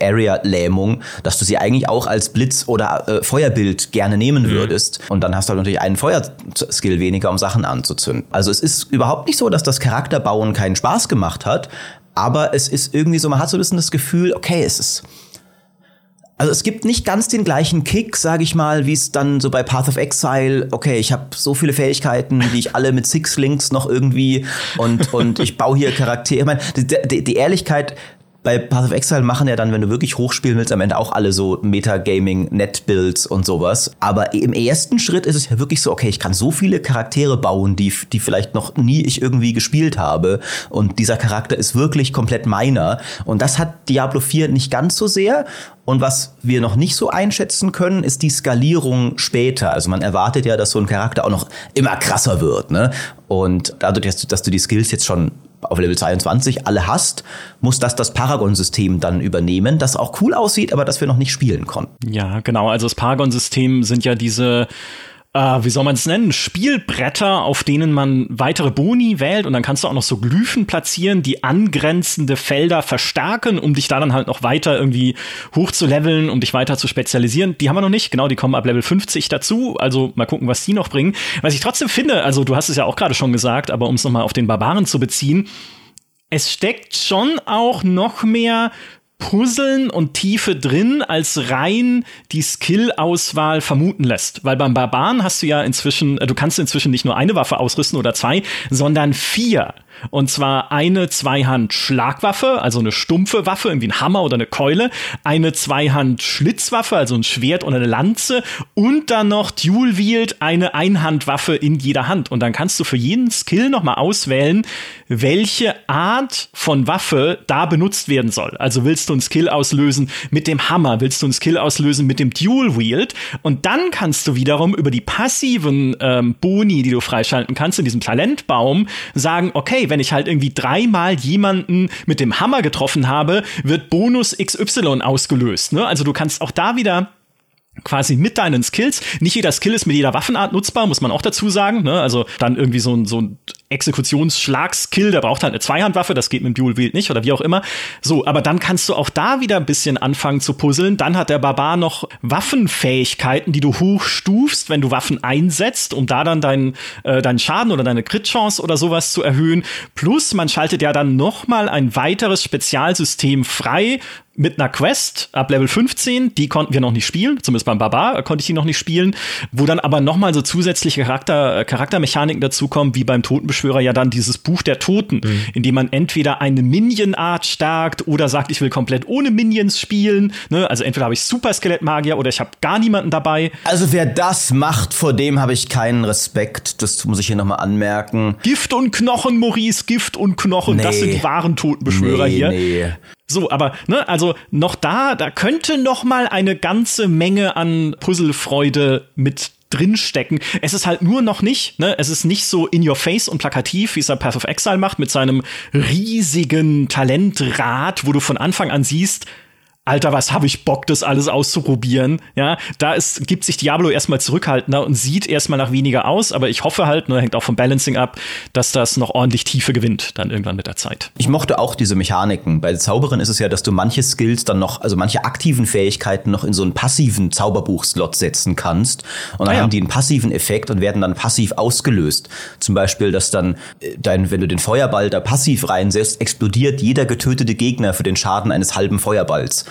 Area-Lähmung, dass du sie eigentlich auch als Blitz oder äh, Feuerbild gerne nehmen mhm. würdest. Und dann hast du halt natürlich einen Feuerskill weniger, um Sachen anzuzünden. Also es ist überhaupt nicht so, dass das Charakterbauen keinen Spaß gemacht hat, aber es ist irgendwie so, man hat so ein bisschen das Gefühl, okay, es ist also es gibt nicht ganz den gleichen Kick, sage ich mal, wie es dann so bei Path of Exile, okay, ich habe so viele Fähigkeiten, die ich alle mit Six Links noch irgendwie und und ich baue hier Charaktere. Ich meine, die, die, die Ehrlichkeit bei Path of Exile machen ja dann, wenn du wirklich hochspielen willst, am Ende auch alle so Metagaming, Net-Builds und sowas. Aber im ersten Schritt ist es ja wirklich so, okay, ich kann so viele Charaktere bauen, die, die vielleicht noch nie ich irgendwie gespielt habe. Und dieser Charakter ist wirklich komplett meiner. Und das hat Diablo 4 nicht ganz so sehr. Und was wir noch nicht so einschätzen können, ist die Skalierung später. Also man erwartet ja, dass so ein Charakter auch noch immer krasser wird. Ne? Und dadurch, dass du, dass du die Skills jetzt schon auf Level 22 alle hast, muss das das Paragon-System dann übernehmen, das auch cool aussieht, aber das wir noch nicht spielen konnten. Ja, genau. Also das Paragon-System sind ja diese äh, wie soll man es nennen, Spielbretter, auf denen man weitere Boni wählt und dann kannst du auch noch so Glyphen platzieren, die angrenzende Felder verstärken, um dich da dann halt noch weiter irgendwie hoch zu leveln, um dich weiter zu spezialisieren. Die haben wir noch nicht, genau, die kommen ab Level 50 dazu, also mal gucken, was die noch bringen. Was ich trotzdem finde, also du hast es ja auch gerade schon gesagt, aber um es nochmal auf den Barbaren zu beziehen, es steckt schon auch noch mehr Puzzeln und Tiefe drin, als rein die Skill-Auswahl vermuten lässt. Weil beim Barbaren hast du ja inzwischen, äh, du kannst inzwischen nicht nur eine Waffe ausrüsten oder zwei, sondern vier. Und zwar eine Zweihand-Schlagwaffe, also eine stumpfe Waffe, irgendwie ein Hammer oder eine Keule, eine Zweihand-Schlitzwaffe, also ein Schwert oder eine Lanze und dann noch Dual-Wield, eine Einhandwaffe in jeder Hand. Und dann kannst du für jeden Skill nochmal auswählen, welche Art von Waffe da benutzt werden soll. Also willst du einen Skill auslösen mit dem Hammer, willst du einen Skill auslösen mit dem Dual-Wield und dann kannst du wiederum über die passiven ähm, Boni, die du freischalten kannst in diesem Talentbaum, sagen, okay, wenn ich halt irgendwie dreimal jemanden mit dem Hammer getroffen habe, wird Bonus XY ausgelöst. Ne? Also du kannst auch da wieder quasi mit deinen Skills. Nicht jeder Skill ist mit jeder Waffenart nutzbar, muss man auch dazu sagen. Ne? Also dann irgendwie so ein, so ein Exekutionsschlagskill, der braucht halt eine Zweihandwaffe, das geht mit dem Dual Wield nicht oder wie auch immer. So, aber dann kannst du auch da wieder ein bisschen anfangen zu puzzeln. Dann hat der Barbar noch Waffenfähigkeiten, die du hochstufst, wenn du Waffen einsetzt, um da dann deinen äh, deinen Schaden oder deine Crit-Chance oder sowas zu erhöhen. Plus man schaltet ja dann noch mal ein weiteres Spezialsystem frei, mit einer Quest ab Level 15, die konnten wir noch nicht spielen, zumindest beim Barbar konnte ich die noch nicht spielen, wo dann aber noch mal so zusätzliche Charakter, Charaktermechaniken dazukommen, wie beim Totenbeschwörer ja dann dieses Buch der Toten, mhm. in dem man entweder eine Minion-Art stärkt oder sagt, ich will komplett ohne Minions spielen. Ne? Also entweder habe ich Super Skelettmagier oder ich habe gar niemanden dabei. Also wer das macht, vor dem habe ich keinen Respekt. Das muss ich hier nochmal anmerken. Gift und Knochen, Maurice, Gift und Knochen, nee. das sind die wahren Totenbeschwörer nee, hier. Nee. So, aber ne, also noch da, da könnte noch mal eine ganze Menge an Puzzlefreude mit drinstecken. Es ist halt nur noch nicht, ne, es ist nicht so in your face und plakativ, wie es der Path of Exile macht, mit seinem riesigen Talentrad, wo du von Anfang an siehst, Alter, was habe ich Bock, das alles auszuprobieren? Ja, da ist, gibt sich Diablo erstmal zurückhaltender und sieht erstmal nach weniger aus, aber ich hoffe halt, ne, hängt auch vom Balancing ab, dass das noch ordentlich Tiefe gewinnt, dann irgendwann mit der Zeit. Ich mochte auch diese Mechaniken. Bei Zauberern ist es ja, dass du manche Skills dann noch, also manche aktiven Fähigkeiten noch in so einen passiven Zauberbuch-Slot setzen kannst. Und dann ah, ja. haben die einen passiven Effekt und werden dann passiv ausgelöst. Zum Beispiel, dass dann äh, dein, wenn du den Feuerball da passiv reinsetzt, explodiert jeder getötete Gegner für den Schaden eines halben Feuerballs.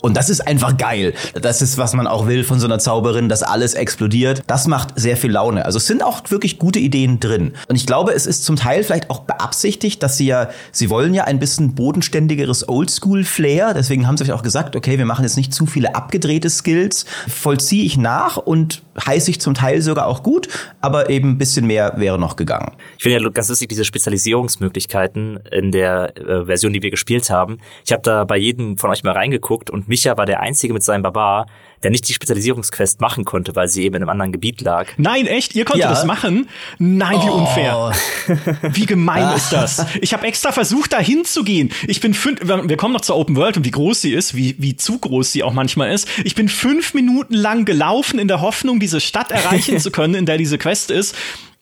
Und das ist einfach geil. Das ist, was man auch will von so einer Zauberin, dass alles explodiert. Das macht sehr viel Laune. Also es sind auch wirklich gute Ideen drin. Und ich glaube, es ist zum Teil vielleicht auch beabsichtigt, dass sie ja, sie wollen ja ein bisschen bodenständigeres Oldschool-Flair. Deswegen haben sie sich auch gesagt, okay, wir machen jetzt nicht zu viele abgedrehte Skills. Vollziehe ich nach und heiße ich zum Teil sogar auch gut, aber eben ein bisschen mehr wäre noch gegangen. Ich finde ja ganz lustig, diese Spezialisierungsmöglichkeiten in der äh, Version, die wir gespielt haben. Ich habe da bei jedem von euch mal reingeguckt und Und Micha war der Einzige mit seinem Barbar, der nicht die Spezialisierungsquest machen konnte, weil sie eben in einem anderen Gebiet lag. Nein, echt? Ihr konntet Ja. das machen? Nein, wie Oh. unfair. Wie gemein ist das? Ich habe extra versucht, da hinzugehen. Ich bin fünf, wir kommen noch zur Open World und wie groß sie ist, wie, wie zu groß sie auch manchmal ist. Ich bin fünf Minuten lang gelaufen in der Hoffnung, diese Stadt erreichen zu können, in der diese Quest ist.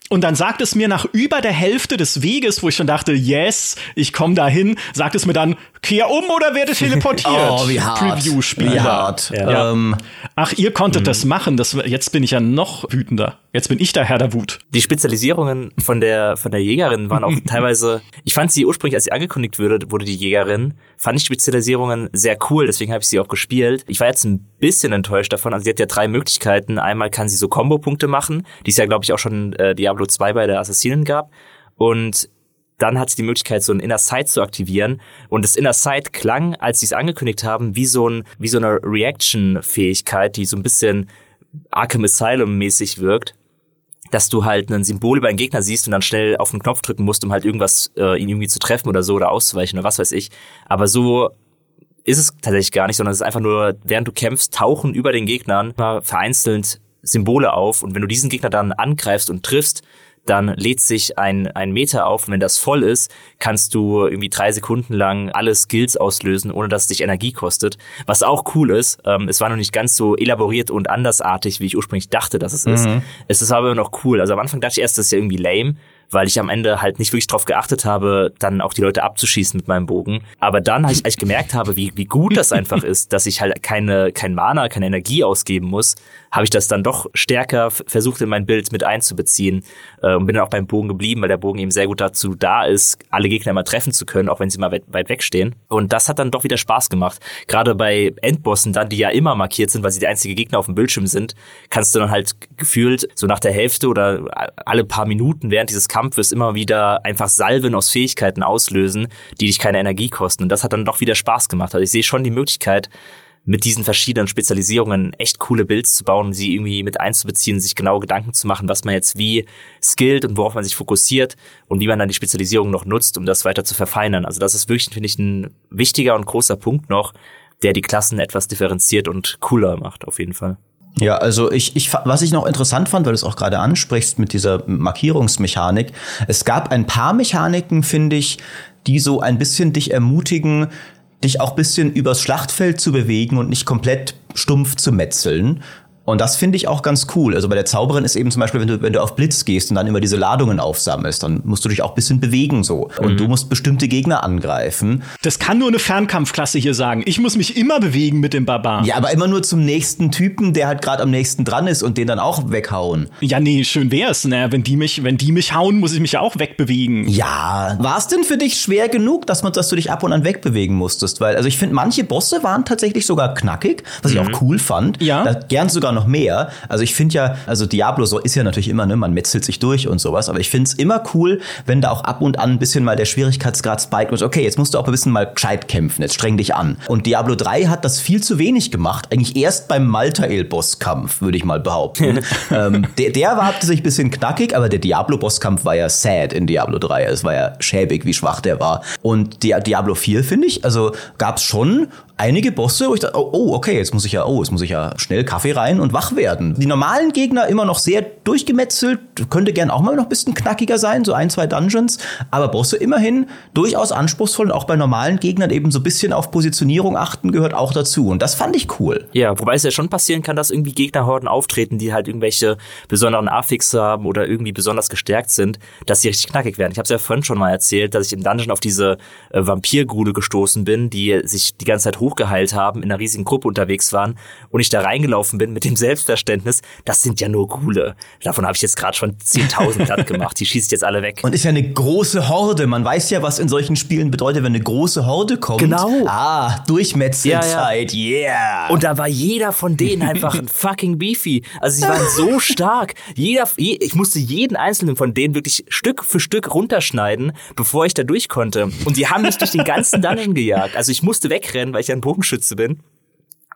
Und dann sagt es mir nach über der Hälfte des Weges, wo ich schon dachte, yes, ich komme dahin, sagt es mir dann, kehr um oder werde teleportiert. Oh, wie hart. Preview-Spieler. Wie hart. Ja. Ähm, Ach, ihr konntet das machen. Das, jetzt bin ich ja noch wütender. Jetzt bin ich der Herr der Wut. Die Spezialisierungen von der, von der Jägerin waren auch teilweise, ich fand sie ursprünglich, als sie angekündigt wurde, wurde die Jägerin, fand ich Spezialisierungen sehr cool, deswegen habe ich sie auch gespielt. Ich war jetzt ein bisschen enttäuscht davon, also sie hat ja drei Möglichkeiten. Einmal kann sie so Kombo-Punkte machen, die es ja, glaube ich, auch schon äh, Diablo 2 bei der Assassinen gab. Und dann hat sie die Möglichkeit, so ein Inner Sight zu aktivieren. Und das Inner Sight klang, als sie es angekündigt haben, wie so, ein, wie so eine Reaction-Fähigkeit, die so ein bisschen Arkham Asylum-mäßig wirkt dass du halt ein Symbol über einen Gegner siehst und dann schnell auf den Knopf drücken musst, um halt irgendwas, äh, ihn irgendwie zu treffen oder so oder auszuweichen oder was weiß ich. Aber so ist es tatsächlich gar nicht, sondern es ist einfach nur, während du kämpfst, tauchen über den Gegnern mal vereinzelt Symbole auf und wenn du diesen Gegner dann angreifst und triffst, dann lädt sich ein, ein Meter auf und wenn das voll ist, kannst du irgendwie drei Sekunden lang alle Skills auslösen, ohne dass es dich Energie kostet. Was auch cool ist, ähm, es war noch nicht ganz so elaboriert und andersartig, wie ich ursprünglich dachte, dass es ist. Es ist aber immer noch cool. Also am Anfang dachte ich erst, das ist ja irgendwie lame, weil ich am Ende halt nicht wirklich drauf geachtet habe, dann auch die Leute abzuschießen mit meinem Bogen. Aber dann, als ich, als ich gemerkt habe, wie, wie gut das einfach ist, dass ich halt keine, kein Mana, keine Energie ausgeben muss, habe ich das dann doch stärker versucht, in mein Bild mit einzubeziehen äh, und bin dann auch beim Bogen geblieben, weil der Bogen eben sehr gut dazu da ist, alle Gegner immer treffen zu können, auch wenn sie mal weit, weit weg stehen. Und das hat dann doch wieder Spaß gemacht. Gerade bei Endbossen dann, die ja immer markiert sind, weil sie die einzige Gegner auf dem Bildschirm sind, kannst du dann halt gefühlt so nach der Hälfte oder alle paar Minuten während dieses Kampfes immer wieder einfach Salven aus Fähigkeiten auslösen, die dich keine Energie kosten. Und das hat dann doch wieder Spaß gemacht. Also ich sehe schon die Möglichkeit, mit diesen verschiedenen Spezialisierungen echt coole Builds zu bauen, sie irgendwie mit einzubeziehen, sich genau Gedanken zu machen, was man jetzt wie skillt und worauf man sich fokussiert und wie man dann die Spezialisierung noch nutzt, um das weiter zu verfeinern. Also das ist wirklich, finde ich, ein wichtiger und großer Punkt noch, der die Klassen etwas differenziert und cooler macht, auf jeden Fall. Ja, also ich, ich, was ich noch interessant fand, weil du es auch gerade ansprichst mit dieser Markierungsmechanik, es gab ein paar Mechaniken, finde ich, die so ein bisschen dich ermutigen, dich auch bisschen übers Schlachtfeld zu bewegen und nicht komplett stumpf zu metzeln. Und das finde ich auch ganz cool. Also bei der Zauberin ist eben zum Beispiel, wenn du, wenn du auf Blitz gehst und dann immer diese Ladungen aufsammelst, dann musst du dich auch ein bisschen bewegen so. Und du musst bestimmte Gegner angreifen. Das kann nur eine Fernkampfklasse hier sagen. Ich muss mich immer bewegen mit dem Barbar. Ja, aber immer nur zum nächsten Typen, der halt gerade am nächsten dran ist und den dann auch weghauen. Ja, nee, schön wär's. Ne? Wenn, die mich, wenn die mich hauen, muss ich mich ja auch wegbewegen. Ja, war es denn für dich schwer genug, dass man, dass du dich ab und an wegbewegen musstest? Weil, also ich finde, manche Bosse waren tatsächlich sogar knackig, was ich auch cool fand. Ja. Da, gern sogar noch mehr. Also ich finde ja, also Diablo so ist ja natürlich immer, ne, man metzelt sich durch und sowas, aber ich finde es immer cool, wenn da auch ab und an ein bisschen mal der Schwierigkeitsgrad spiked und okay, jetzt musst du auch ein bisschen mal gescheit kämpfen, jetzt streng dich an. Und Diablo 3 hat das viel zu wenig gemacht, eigentlich erst beim Maltael-Bosskampf, würde ich mal behaupten. ähm, der, der war sich ein bisschen knackig, aber der Diablo-Bosskampf war ja sad in Diablo 3. Es war ja schäbig, wie schwach der war. Und Di Diablo 4, finde ich, also gab es schon einige Bosse, wo ich dachte, oh, oh, okay, jetzt muss ich ja, oh, jetzt muss ich ja schnell Kaffee rein und wach werden. Die normalen Gegner immer noch sehr durchgemetzelt, könnte gern auch mal noch ein bisschen knackiger sein, so ein, zwei Dungeons, aber Bosse immerhin durchaus anspruchsvoll und auch bei normalen Gegnern eben so ein bisschen auf Positionierung achten gehört auch dazu und das fand ich cool. Ja, wobei es ja schon passieren kann, dass irgendwie Gegnerhorden auftreten, die halt irgendwelche besonderen Affixe haben oder irgendwie besonders gestärkt sind, dass sie richtig knackig werden. Ich habe es ja vorhin schon mal erzählt, dass ich im Dungeon auf diese äh, Vampirgude gestoßen bin, die sich die ganze Zeit hochgeheilt haben, in einer riesigen Gruppe unterwegs waren und ich da reingelaufen bin mit dem Selbstverständnis, das sind ja nur Gule. Davon habe ich jetzt gerade schon 10.000 platt gemacht, die schieße ich jetzt alle weg. Und ist ja eine große Horde. Man weiß ja, was in solchen Spielen bedeutet, wenn eine große Horde kommt. Genau. Ah, Durchmetzelzeit, yeah. Und da war jeder von denen einfach ein fucking Beefy. Also sie waren so stark. Jeder, je, ich musste jeden einzelnen von denen wirklich Stück für Stück runterschneiden, bevor ich da durch konnte. Und die haben mich durch den ganzen Dungeon gejagt. Also ich musste wegrennen, weil ich ein Bogenschütze bin.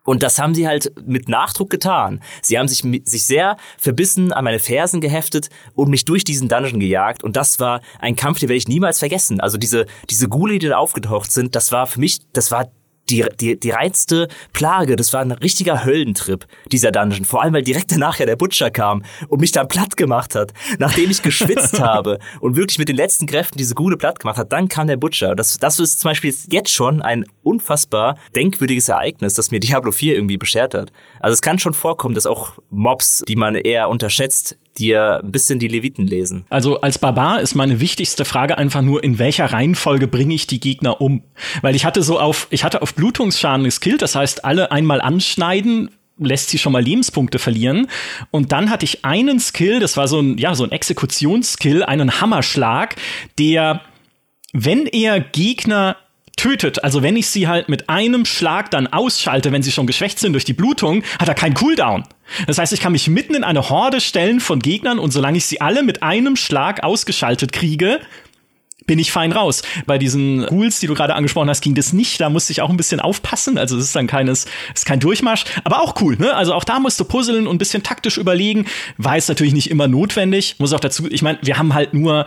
Und das haben sie halt mit Nachdruck getan. Sie haben sich, sich sehr verbissen an meine Fersen geheftet und mich durch diesen Dungeon gejagt. Und das war ein Kampf, den werde ich niemals vergessen. Also diese, diese Ghule, die da aufgetaucht sind, das war für mich, das war die, die, die reinste Plage. Das war ein richtiger Höllentrip, dieser Dungeon. Vor allem, weil direkt danach ja der Butcher kam und mich dann platt gemacht hat. Nachdem ich geschwitzt habe und wirklich mit den letzten Kräften diese Gute platt gemacht hat, dann kam der Butcher. Das, das ist zum Beispiel jetzt schon ein unfassbar denkwürdiges Ereignis, das mir Diablo 4 irgendwie beschert hat. Also es kann schon vorkommen, dass auch Mobs, die man eher unterschätzt, dir ein bisschen die Leviten lesen. Also als Barbar ist meine wichtigste Frage einfach nur, in welcher Reihenfolge bringe ich die Gegner um? Weil ich hatte so auf, ich hatte auf Blutungsschaden geskillt, das heißt, alle einmal anschneiden, lässt sie schon mal Lebenspunkte verlieren. Und dann hatte ich einen Skill, das war so ein, ja, so ein Exekutionsskill, einen Hammerschlag, der, wenn er Gegner tötet, also wenn ich sie halt mit einem Schlag dann ausschalte, wenn sie schon geschwächt sind durch die Blutung, hat er keinen Cooldown. Das heißt, ich kann mich mitten in eine Horde stellen von Gegnern und solange ich sie alle mit einem Schlag ausgeschaltet kriege, bin ich fein raus. Bei diesen Ghouls, die du gerade angesprochen hast, ging das nicht. Da musste ich auch ein bisschen aufpassen. Also es ist dann keines, es ist kein Durchmarsch, aber auch cool. Ne? Also auch da musst du puzzeln und ein bisschen taktisch überlegen. War es natürlich nicht immer notwendig. Muss auch dazu, ich meine, wir haben halt nur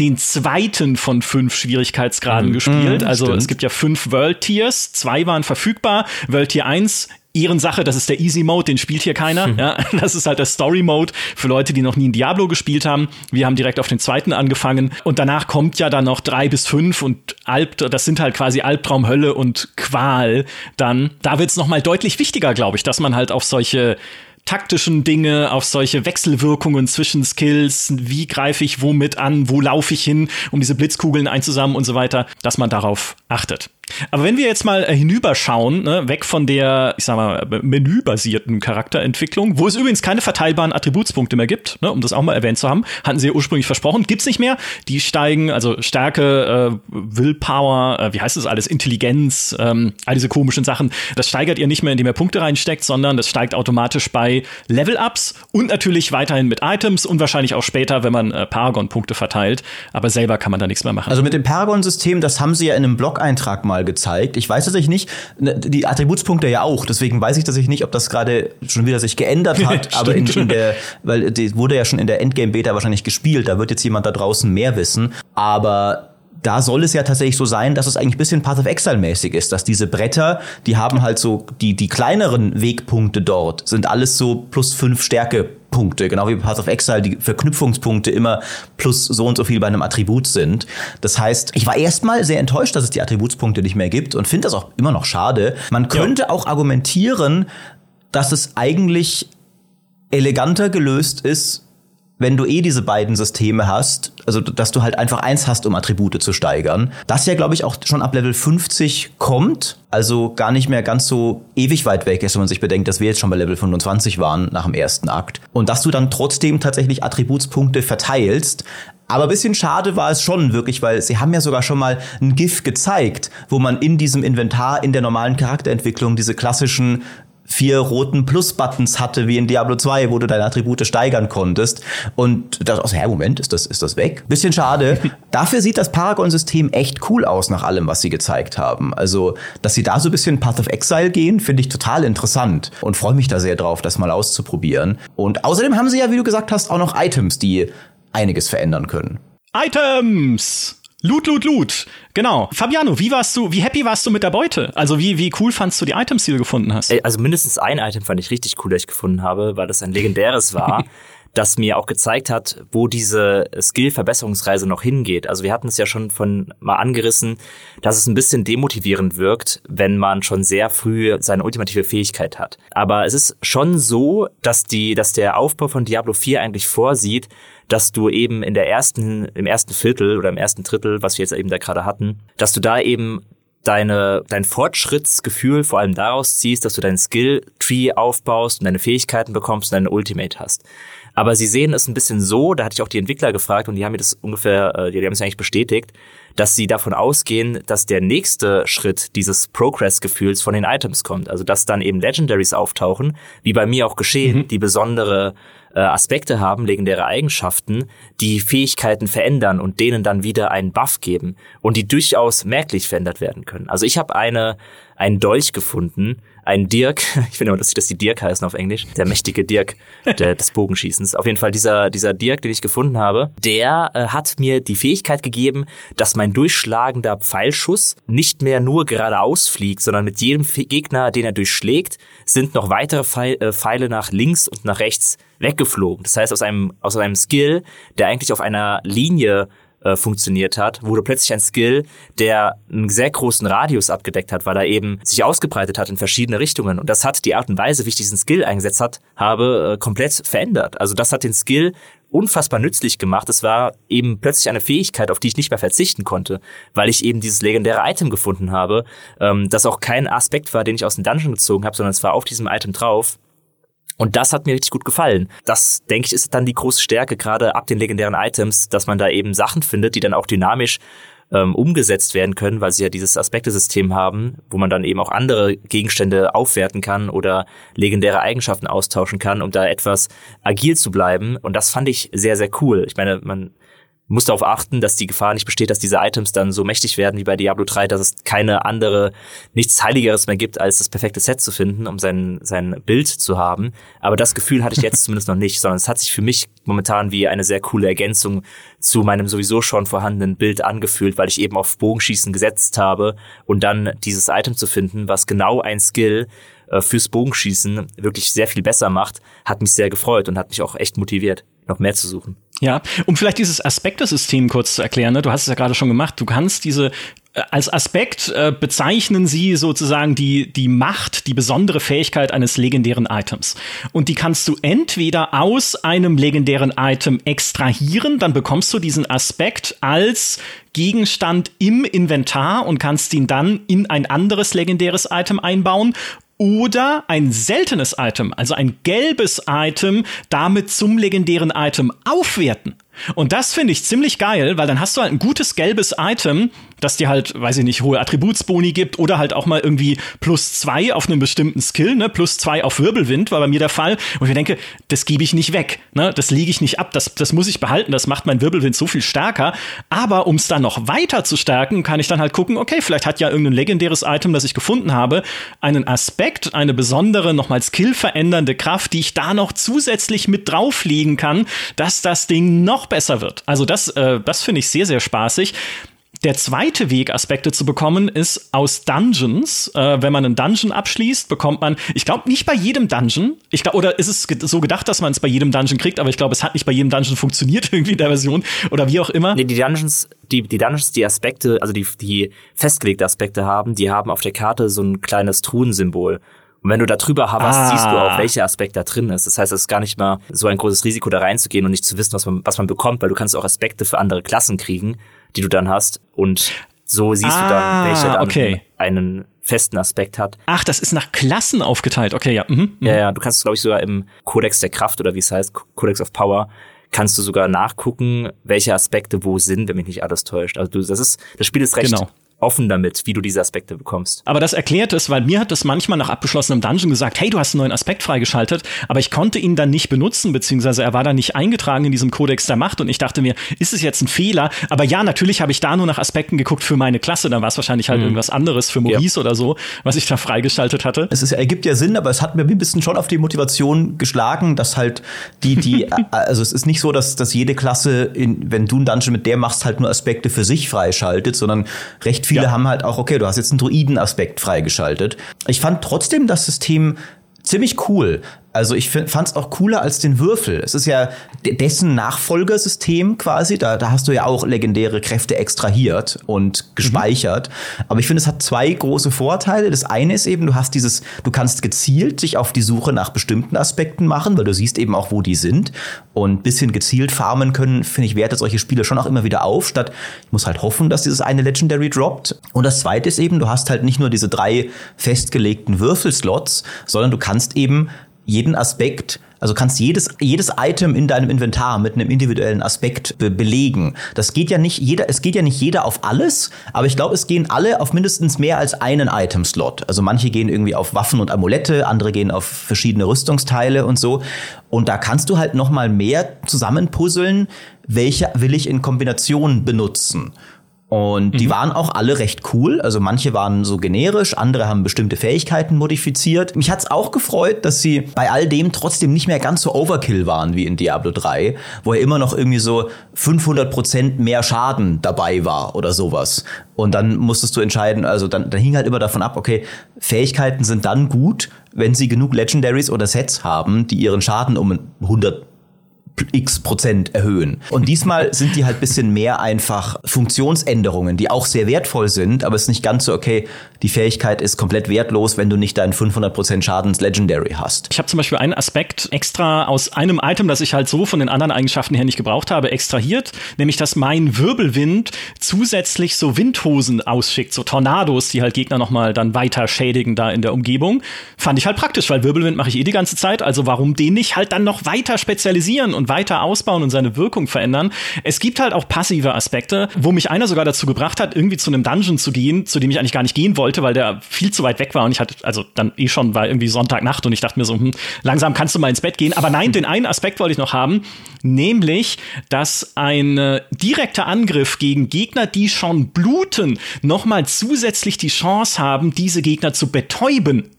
den zweiten von fünf Schwierigkeitsgraden mhm. gespielt. Also Stimmt. es gibt ja fünf World Tiers, zwei waren verfügbar. World Tier 1 Ehrensache, das ist der Easy Mode, den spielt hier keiner. Hm. Ja, das ist halt der Story Mode für Leute, die noch nie ein Diablo gespielt haben. Wir haben direkt auf den zweiten angefangen und danach kommt ja dann noch drei bis fünf und Alb, das sind halt quasi Albtraum, Hölle und Qual. Dann da wird's noch mal deutlich wichtiger, glaube ich, dass man halt auf solche taktischen Dinge, auf solche Wechselwirkungen zwischen Skills, wie greife ich womit an, wo laufe ich hin, um diese Blitzkugeln einzusammeln und so weiter, dass man darauf achtet. Aber wenn wir jetzt mal äh, hinüberschauen, ne, weg von der, ich sag mal, menübasierten Charakterentwicklung, wo es übrigens keine verteilbaren Attributspunkte mehr gibt, ne, um das auch mal erwähnt zu haben, hatten sie ja ursprünglich versprochen, gibt's nicht mehr. Die steigen, also Stärke, äh, Willpower, äh, wie heißt das alles, Intelligenz, ähm, all diese komischen Sachen, das steigert ihr nicht mehr, indem ihr Punkte reinsteckt, sondern das steigt automatisch bei Level-Ups und natürlich weiterhin mit Items und wahrscheinlich auch später, wenn man äh, Paragon-Punkte verteilt. Aber selber kann man da nichts mehr machen. Also mit dem Paragon-System, das haben sie ja in einem Blog-Eintrag mal mal gezeigt. Ich weiß tatsächlich nicht, ne, die Attributspunkte ja auch, deswegen weiß ich tatsächlich nicht, ob das gerade schon wieder sich geändert hat, aber in, in, der, weil die wurde ja schon in der Endgame-Beta wahrscheinlich gespielt, da wird jetzt jemand da draußen mehr wissen, aber da soll es ja tatsächlich so sein, dass es eigentlich ein bisschen Path of Exile mäßig ist, dass diese Bretter, die haben halt so, die, die kleineren Wegpunkte dort sind alles so plus fünf Stärke Punkte, genau wie bei Path of Exile die Verknüpfungspunkte immer plus so und so viel bei einem Attribut sind. Das heißt, ich war erstmal sehr enttäuscht, dass es die Attributspunkte nicht mehr gibt und finde das auch immer noch schade. Man könnte ja. auch argumentieren, dass es eigentlich eleganter gelöst ist, wenn du eh diese beiden Systeme hast, also dass du halt einfach eins hast, um Attribute zu steigern. Das ja, glaube ich, auch schon ab Level 50 kommt, also gar nicht mehr ganz so ewig weit weg ist, wenn man sich bedenkt, dass wir jetzt schon bei Level 25 waren nach dem ersten Akt. Und dass du dann trotzdem tatsächlich Attributspunkte verteilst, aber bisschen schade war es schon wirklich, weil sie haben ja sogar schon mal ein GIF gezeigt, wo man in diesem Inventar in der normalen Charakterentwicklung diese klassischen vier roten Plus-Buttons hatte, wie in Diablo 2, wo du deine Attribute steigern konntest. Und das, also, ja, Moment, ist das, ist das weg? Bisschen schade. Dafür sieht das Paragon-System echt cool aus nach allem, was sie gezeigt haben. Also, dass sie da so ein bisschen Path of Exile gehen, finde ich total interessant und freue mich da sehr drauf, das mal auszuprobieren. Und außerdem haben sie ja, wie du gesagt hast, auch noch Items, die einiges verändern können. Items! Loot, Loot, Loot. Genau. Fabiano, wie warst du, wie happy warst du mit der Beute? Also wie, wie cool fandst du die Items, die du gefunden hast? Also mindestens ein Item fand ich richtig cool, das ich gefunden habe, weil das ein legendäres war. das mir auch gezeigt hat, wo diese Skill-Verbesserungsreise noch hingeht. Also wir hatten es ja schon von mal angerissen, dass es ein bisschen demotivierend wirkt, wenn man schon sehr früh seine ultimative Fähigkeit hat. Aber es ist schon so, dass die, dass der Aufbau von Diablo 4 eigentlich vorsieht, dass du eben in der ersten, im ersten Viertel oder im ersten Drittel, was wir jetzt eben da gerade hatten, dass du da eben deine, dein Fortschrittsgefühl vor allem daraus ziehst, dass du deinen Skill-Tree aufbaust und deine Fähigkeiten bekommst und deine Ultimate hast. Aber sie sehen es ein bisschen so, da hatte ich auch die Entwickler gefragt und die haben mir das ungefähr, äh, die haben es eigentlich bestätigt, dass sie davon ausgehen, dass der nächste Schritt dieses Progress-Gefühls von den Items kommt. Also dass dann eben Legendaries auftauchen, wie bei mir auch geschehen, mhm. die besondere äh, Aspekte haben, legendäre Eigenschaften, die Fähigkeiten verändern und denen dann wieder einen Buff geben und die durchaus merklich verändert werden können. Also ich habe eine einen Dolch gefunden, einen Dirk, ich finde immer lustig, dass die Dirk heißen auf Englisch, der mächtige Dirk der, des Bogenschießens. Auf jeden Fall dieser, dieser Dirk, den ich gefunden habe, der äh, hat mir die Fähigkeit gegeben, dass mein durchschlagender Pfeilschuss nicht mehr nur geradeaus fliegt, sondern mit jedem Gegner, den er durchschlägt, sind noch weitere äh, Pfeile nach links und nach rechts weggeflogen. Das heißt, aus einem, aus einem Skill, der eigentlich auf einer Linie äh, funktioniert hat, wurde plötzlich ein Skill, der einen sehr großen Radius abgedeckt hat, weil er eben sich ausgebreitet hat in verschiedene Richtungen. Und das hat die Art und Weise, wie ich diesen Skill eingesetzt hat, habe, äh, komplett verändert. Also das hat den Skill unfassbar nützlich gemacht. Es war eben plötzlich eine Fähigkeit, auf die ich nicht mehr verzichten konnte, weil ich eben dieses legendäre Item gefunden habe, ähm, das auch kein Aspekt war, den ich aus dem Dungeon gezogen habe, sondern es war auf diesem Item drauf. Und das hat mir richtig gut gefallen. Das, denke ich, ist dann die große Stärke, gerade ab den legendären Items, dass man da eben Sachen findet, die dann auch dynamisch ähm, umgesetzt werden können, weil sie ja dieses Aspektesystem haben, wo man dann eben auch andere Gegenstände aufwerten kann oder legendäre Eigenschaften austauschen kann, um da etwas agil zu bleiben. Und das fand ich sehr, sehr cool. Ich meine, man muss darauf achten, dass die Gefahr nicht besteht, dass diese Items dann so mächtig werden wie bei Diablo 3, dass es keine andere, nichts Heiligeres mehr gibt, als das perfekte Set zu finden, um sein, sein Bild zu haben. Aber das Gefühl hatte ich jetzt zumindest noch nicht, sondern es hat sich für mich momentan wie eine sehr coole Ergänzung zu meinem sowieso schon vorhandenen Bild angefühlt, weil ich eben auf Bogenschießen gesetzt habe und dann dieses Item zu finden, was genau ein Skill äh, fürs Bogenschießen wirklich sehr viel besser macht, hat mich sehr gefreut und hat mich auch echt motiviert, noch mehr zu suchen. Ja, um vielleicht dieses Aspektesystem kurz zu erklären, ne? du hast es ja gerade schon gemacht, du kannst diese äh, als Aspekt äh, bezeichnen sie sozusagen die, die Macht, die besondere Fähigkeit eines legendären Items. Und die kannst du entweder aus einem legendären Item extrahieren, dann bekommst du diesen Aspekt als Gegenstand im Inventar und kannst ihn dann in ein anderes legendäres Item einbauen oder ein seltenes Item, also ein gelbes Item, damit zum legendären Item aufwerten. Und das finde ich ziemlich geil, weil dann hast du halt ein gutes gelbes Item, das dir halt, weiß ich nicht, hohe Attributsboni gibt oder halt auch mal irgendwie plus zwei auf einen bestimmten Skill, ne? Plus zwei auf Wirbelwind war bei mir der Fall. Und ich denke, das gebe ich nicht weg, ne? Das lege ich nicht ab, das, das muss ich behalten, das macht mein Wirbelwind so viel stärker. Aber um es dann noch weiter zu stärken, kann ich dann halt gucken, okay, vielleicht hat ja irgendein legendäres Item, das ich gefunden habe, einen Aspekt, eine besondere, nochmal Skill verändernde Kraft, die ich da noch zusätzlich mit drauflegen kann, dass das Ding noch besser wird. Also das, äh, das finde ich sehr, sehr spaßig. Der zweite Weg, Aspekte zu bekommen, ist aus Dungeons. Äh, wenn man einen Dungeon abschließt, bekommt man, ich glaube, nicht bei jedem Dungeon. Ich glaub, oder ist es so gedacht, dass man es bei jedem Dungeon kriegt, aber ich glaube, es hat nicht bei jedem Dungeon funktioniert, irgendwie in der Version oder wie auch immer. Nee, die Dungeons, die, die Dungeons, die Aspekte, also die, die festgelegte Aspekte haben, die haben auf der Karte so ein kleines Truhensymbol. Und wenn du da drüber haberst, ah. siehst du auch, welcher Aspekt da drin ist. Das heißt, es ist gar nicht mal so ein großes Risiko, da reinzugehen und nicht zu wissen, was man, was man bekommt, weil du kannst auch Aspekte für andere Klassen kriegen, die du dann hast. Und so siehst ah, du dann, ah, welcher dann okay. einen festen Aspekt hat. Ach, das ist nach Klassen aufgeteilt. Okay, ja. Mhm, mhm. Ja, ja, du kannst, glaube ich, sogar im Kodex der Kraft oder wie es heißt, Codex of Power, kannst du sogar nachgucken, welche Aspekte wo sind, wenn mich nicht alles täuscht. Also du, das ist, das Spiel ist recht genau offen damit, wie du diese Aspekte bekommst. Aber das erklärt es, weil mir hat es manchmal nach abgeschlossenem Dungeon gesagt, hey, du hast einen neuen Aspekt freigeschaltet, aber ich konnte ihn dann nicht benutzen, beziehungsweise er war dann nicht eingetragen in diesem Kodex der Macht und ich dachte mir, ist es jetzt ein Fehler? Aber ja, natürlich habe ich da nur nach Aspekten geguckt für meine Klasse, dann war es wahrscheinlich halt mhm. irgendwas anderes für Maurice ja. oder so, was ich da freigeschaltet hatte. Es ist, ergibt ja Sinn, aber es hat mir ein bisschen schon auf die Motivation geschlagen, dass halt die, die, also es ist nicht so, dass, dass jede Klasse, in, wenn du ein Dungeon mit der machst, halt nur Aspekte für sich freischaltet, sondern recht viele ja. haben halt auch, okay, du hast jetzt einen Druiden-Aspekt freigeschaltet. Ich fand trotzdem das System ziemlich cool. Also ich fand es auch cooler als den Würfel. Es ist ja dessen Nachfolgersystem quasi. Da, da hast du ja auch legendäre Kräfte extrahiert und gespeichert. Mhm. Aber ich finde, es hat zwei große Vorteile. Das eine ist eben, du hast dieses, du kannst gezielt sich auf die Suche nach bestimmten Aspekten machen, weil du siehst eben auch, wo die sind. Und bisschen gezielt farmen können, finde ich, wertet solche Spiele schon auch immer wieder auf, statt ich muss halt hoffen, dass dieses eine Legendary droppt. Und das zweite ist eben, du hast halt nicht nur diese drei festgelegten Würfelslots, sondern du kannst eben jeden Aspekt, also kannst jedes, jedes Item in deinem Inventar mit einem individuellen Aspekt be belegen. Das geht ja nicht jeder, es geht ja nicht jeder auf alles, aber ich glaube, es gehen alle auf mindestens mehr als einen Item-Slot. Also manche gehen irgendwie auf Waffen und Amulette, andere gehen auf verschiedene Rüstungsteile und so. Und da kannst du halt noch mal mehr zusammenpuzzeln, welche will ich in Kombination benutzen. Und die mhm. waren auch alle recht cool. Also manche waren so generisch, andere haben bestimmte Fähigkeiten modifiziert. Mich hat's auch gefreut, dass sie bei all dem trotzdem nicht mehr ganz so Overkill waren wie in Diablo 3, wo ja immer noch irgendwie so 500% mehr Schaden dabei war oder sowas. Und dann musstest du entscheiden, also dann, dann hing halt immer davon ab, okay, Fähigkeiten sind dann gut, wenn sie genug Legendaries oder Sets haben, die ihren Schaden um 100 x Prozent erhöhen. Und diesmal sind die halt bisschen mehr einfach Funktionsänderungen, die auch sehr wertvoll sind, aber es ist nicht ganz so, okay, die Fähigkeit ist komplett wertlos, wenn du nicht deinen 500 Prozent Schadens Legendary hast. Ich habe zum Beispiel einen Aspekt extra aus einem Item, das ich halt so von den anderen Eigenschaften her nicht gebraucht habe, extrahiert, nämlich dass mein Wirbelwind zusätzlich so Windhosen ausschickt, so Tornados, die halt Gegner nochmal dann weiter schädigen da in der Umgebung. Fand ich halt praktisch, weil Wirbelwind mache ich eh die ganze Zeit, also warum den nicht halt dann noch weiter spezialisieren und weiter ausbauen und seine Wirkung verändern. Es gibt halt auch passive Aspekte, wo mich einer sogar dazu gebracht hat, irgendwie zu einem Dungeon zu gehen, zu dem ich eigentlich gar nicht gehen wollte, weil der viel zu weit weg war und ich hatte, also dann eh schon war irgendwie Sonntagnacht und ich dachte mir so, hm, langsam kannst du mal ins Bett gehen. Aber nein, den einen Aspekt wollte ich noch haben, nämlich, dass ein äh, direkter Angriff gegen Gegner, die schon bluten, nochmal zusätzlich die Chance haben, diese Gegner zu betäuben.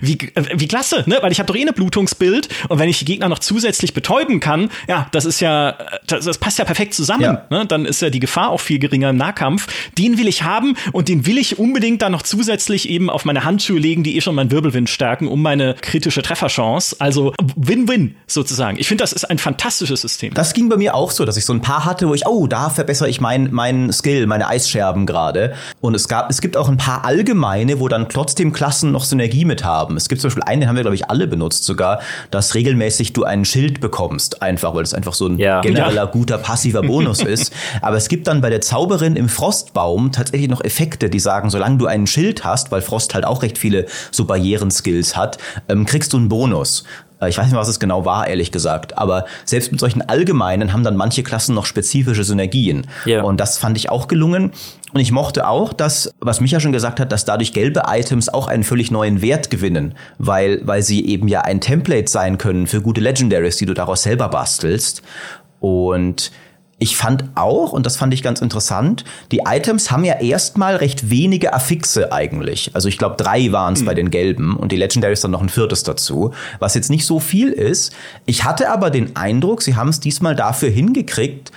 Wie, äh, wie klasse, ne? Weil ich habe doch eh eine Blutungsbild und wenn ich die Gegner noch zusätzlich betäuben kann, ja, das ist ja, das, das passt ja perfekt zusammen. Ja. Ne? Dann ist ja die Gefahr auch viel geringer im Nahkampf. Den will ich haben und den will ich unbedingt dann noch zusätzlich eben auf meine Handschuhe legen, die eh schon meinen Wirbelwind stärken, um meine kritische Trefferchance. Also Win-Win sozusagen. Ich finde, das ist ein fantastisches System. Das ging bei mir auch so, dass ich so ein paar hatte, wo ich, oh, da verbessere ich meinen mein Skill, meine Eisscherben gerade. Und es gab, es gibt auch ein paar allgemeine, wo dann trotzdem Klassen noch Synergie mit haben haben. Es gibt zum Beispiel einen, den haben wir, glaube ich, alle benutzt sogar, dass regelmäßig du ein Schild bekommst, einfach, weil das einfach so ein ja. genereller, guter, passiver Bonus ist. Aber es gibt dann bei der Zauberin im Frostbaum tatsächlich noch Effekte, die sagen, solange du ein Schild hast, weil Frost halt auch recht viele so Barrieren-Skills hat, ähm, kriegst du einen Bonus. Äh, ich weiß nicht, was es genau war, ehrlich gesagt. Aber selbst mit solchen allgemeinen haben dann manche Klassen noch spezifische Synergien. Yeah. Und das fand ich auch gelungen. Und ich mochte auch, dass, was Micha schon gesagt hat, dass dadurch gelbe Items auch einen völlig neuen Wert gewinnen, weil, weil sie eben ja ein Template sein können für gute Legendaries, die du daraus selber bastelst. Und ich fand auch, und das fand ich ganz interessant, die Items haben ja erstmal recht wenige Affixe eigentlich. Also ich glaube, drei waren es mhm. bei den gelben und die Legendaries dann noch ein viertes dazu, was jetzt nicht so viel ist. Ich hatte aber den Eindruck, sie haben es diesmal dafür hingekriegt,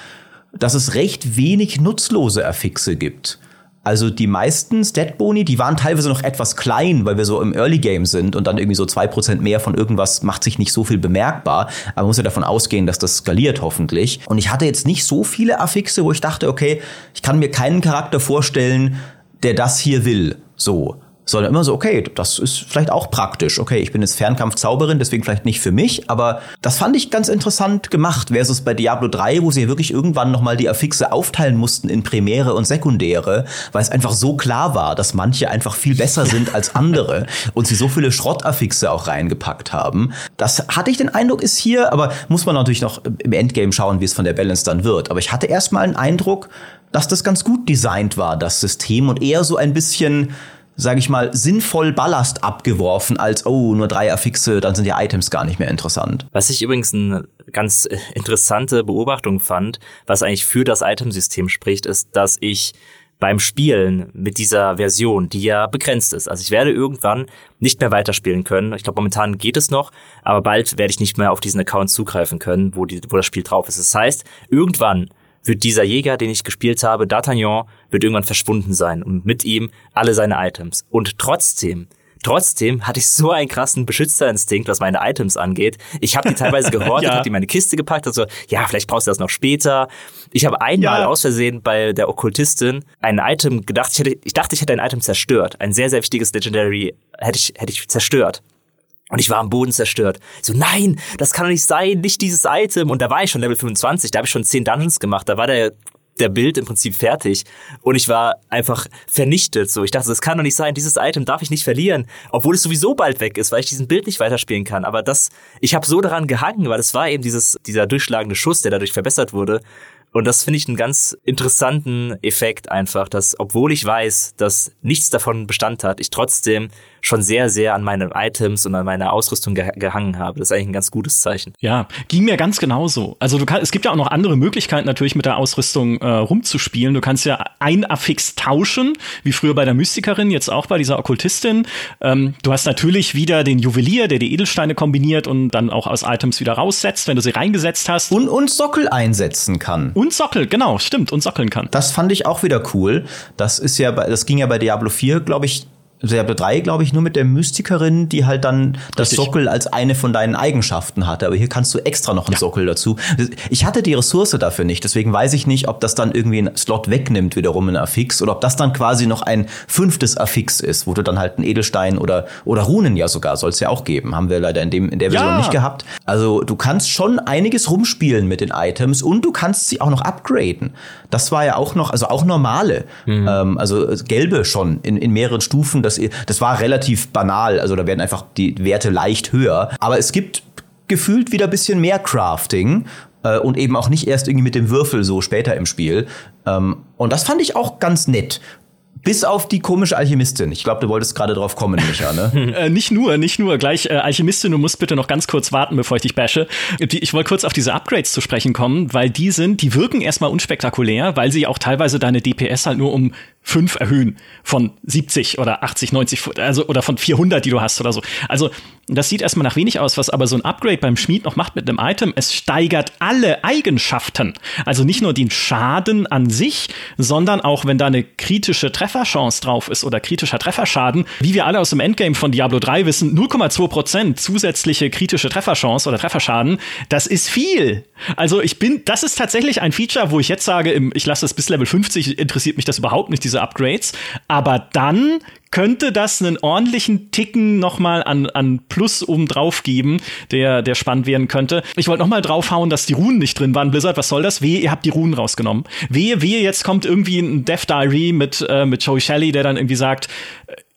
dass es recht wenig nutzlose Affixe gibt. Also die meisten Stat-Boni, die waren teilweise noch etwas klein, weil wir so im Early Game sind und dann irgendwie so zwei Prozent mehr von irgendwas macht sich nicht so viel bemerkbar. Aber man muss ja davon ausgehen, dass das skaliert hoffentlich. Und ich hatte jetzt nicht so viele Affixe, wo ich dachte, okay, ich kann mir keinen Charakter vorstellen, der das hier will. So sondern immer so, okay, das ist vielleicht auch praktisch. Okay, ich bin jetzt Fernkampfzauberin, deswegen vielleicht nicht für mich, aber das fand ich ganz interessant gemacht versus bei Diablo 3, wo sie wirklich irgendwann nochmal die Affixe aufteilen mussten in Primäre und Sekundäre, weil es einfach so klar war, dass manche einfach viel besser sind als andere und sie so viele Schrottaffixe auch reingepackt haben. Das hatte ich den Eindruck, ist hier, aber muss man natürlich noch im Endgame schauen, wie es von der Balance dann wird. Aber ich hatte erstmal einen Eindruck, dass das ganz gut designt war, das System und eher so ein bisschen sage ich mal, sinnvoll Ballast abgeworfen, als, oh, nur drei Affixe, dann sind die Items gar nicht mehr interessant. Was ich übrigens eine ganz interessante Beobachtung fand, was eigentlich für das Itemsystem spricht, ist, dass ich beim Spielen mit dieser Version, die ja begrenzt ist. Also ich werde irgendwann nicht mehr weiterspielen können. Ich glaube, momentan geht es noch, aber bald werde ich nicht mehr auf diesen Account zugreifen können, wo, die, wo das Spiel drauf ist. Das heißt, irgendwann wird dieser Jäger, den ich gespielt habe, D'Artagnan, wird irgendwann verschwunden sein und mit ihm alle seine Items. Und trotzdem, trotzdem hatte ich so einen krassen Beschützerinstinkt, was meine Items angeht. Ich habe die teilweise gehortet, ja. habe die in meine Kiste gepackt, also ja, vielleicht brauchst du das noch später. Ich habe einmal ja. aus Versehen bei der Okkultistin ein Item gedacht, ich, hätte, ich dachte, ich hätte ein Item zerstört. Ein sehr, sehr wichtiges Legendary hätte ich, hätte ich zerstört. Und ich war am Boden zerstört. So, nein, das kann doch nicht sein, nicht dieses Item. Und da war ich schon Level 25, da habe ich schon 10 Dungeons gemacht, da war der der Bild im Prinzip fertig und ich war einfach vernichtet. So, ich dachte, das kann doch nicht sein. Dieses Item darf ich nicht verlieren, obwohl es sowieso bald weg ist, weil ich diesen Bild nicht weiterspielen kann. Aber das, ich habe so daran gehangen, weil es war eben dieses dieser durchschlagende Schuss, der dadurch verbessert wurde. Und das finde ich einen ganz interessanten Effekt einfach, dass obwohl ich weiß, dass nichts davon Bestand hat, ich trotzdem schon sehr, sehr an meine Items und an meiner Ausrüstung ge gehangen habe. Das ist eigentlich ein ganz gutes Zeichen. Ja, ging mir ganz genauso. Also du kannst, es gibt ja auch noch andere Möglichkeiten natürlich mit der Ausrüstung äh, rumzuspielen. Du kannst ja ein Affix tauschen, wie früher bei der Mystikerin, jetzt auch bei dieser Okkultistin. Ähm, du hast natürlich wieder den Juwelier, der die Edelsteine kombiniert und dann auch aus Items wieder raussetzt, wenn du sie reingesetzt hast. Und, und Sockel einsetzen kann. Und Sockel, genau, stimmt, und sockeln kann. Das fand ich auch wieder cool. Das ist ja, bei, das ging ja bei Diablo 4, glaube ich, Diablo 3, glaube ich, nur mit der Mystikerin, die halt dann das Richtig. Sockel als eine von deinen Eigenschaften hatte. Aber hier kannst du extra noch einen ja. Sockel dazu. Ich hatte die Ressource dafür nicht, deswegen weiß ich nicht, ob das dann irgendwie einen Slot wegnimmt, wiederum ein Affix, oder ob das dann quasi noch ein fünftes Affix ist, wo du dann halt einen Edelstein oder, oder Runen ja sogar, soll es ja auch geben. Haben wir leider in, dem, in der Version ja. nicht gehabt. Also du kannst schon einiges rumspielen mit den Items und du kannst sie auch noch upgraden. Das war ja auch noch, also auch normale, mhm. ähm, also gelbe schon in, in mehreren Stufen. Das, das war relativ banal. Also da werden einfach die Werte leicht höher. Aber es gibt gefühlt wieder ein bisschen mehr Crafting äh, und eben auch nicht erst irgendwie mit dem Würfel so später im Spiel. Ähm, und das fand ich auch ganz nett. Bis auf die komische Alchemistin. Ich glaube, du wolltest gerade drauf kommen, Micha, ne? äh, nicht nur, nicht nur. Gleich, äh, Alchemistin, du musst bitte noch ganz kurz warten, bevor ich dich bashe. Die, ich wollte kurz auf diese Upgrades zu sprechen kommen, weil die sind, die wirken erstmal unspektakulär, weil sie auch teilweise deine DPS halt nur um 5 erhöhen von 70 oder 80, 90, also oder von 400, die du hast oder so. Also das sieht erstmal nach wenig aus, was aber so ein Upgrade beim Schmied noch macht mit einem Item. Es steigert alle Eigenschaften. Also nicht nur den Schaden an sich, sondern auch, wenn da eine kritische Trefferchance drauf ist oder kritischer Trefferschaden, wie wir alle aus dem Endgame von Diablo 3 wissen, 0,2% zusätzliche kritische Trefferchance oder Trefferschaden, das ist viel. Also ich bin, das ist tatsächlich ein Feature, wo ich jetzt sage, ich lasse es bis Level 50, interessiert mich das überhaupt nicht, diese Upgrades. Aber dann könnte das einen ordentlichen Ticken nochmal an, an Plus obendrauf geben, der, der spannend werden könnte. Ich wollte nochmal draufhauen, dass die Runen nicht drin waren. Blizzard, was soll das? Wehe, ihr habt die Runen rausgenommen. Wehe, wehe, jetzt kommt irgendwie ein Death Diary mit, äh, mit Joey Shelley, der dann irgendwie sagt,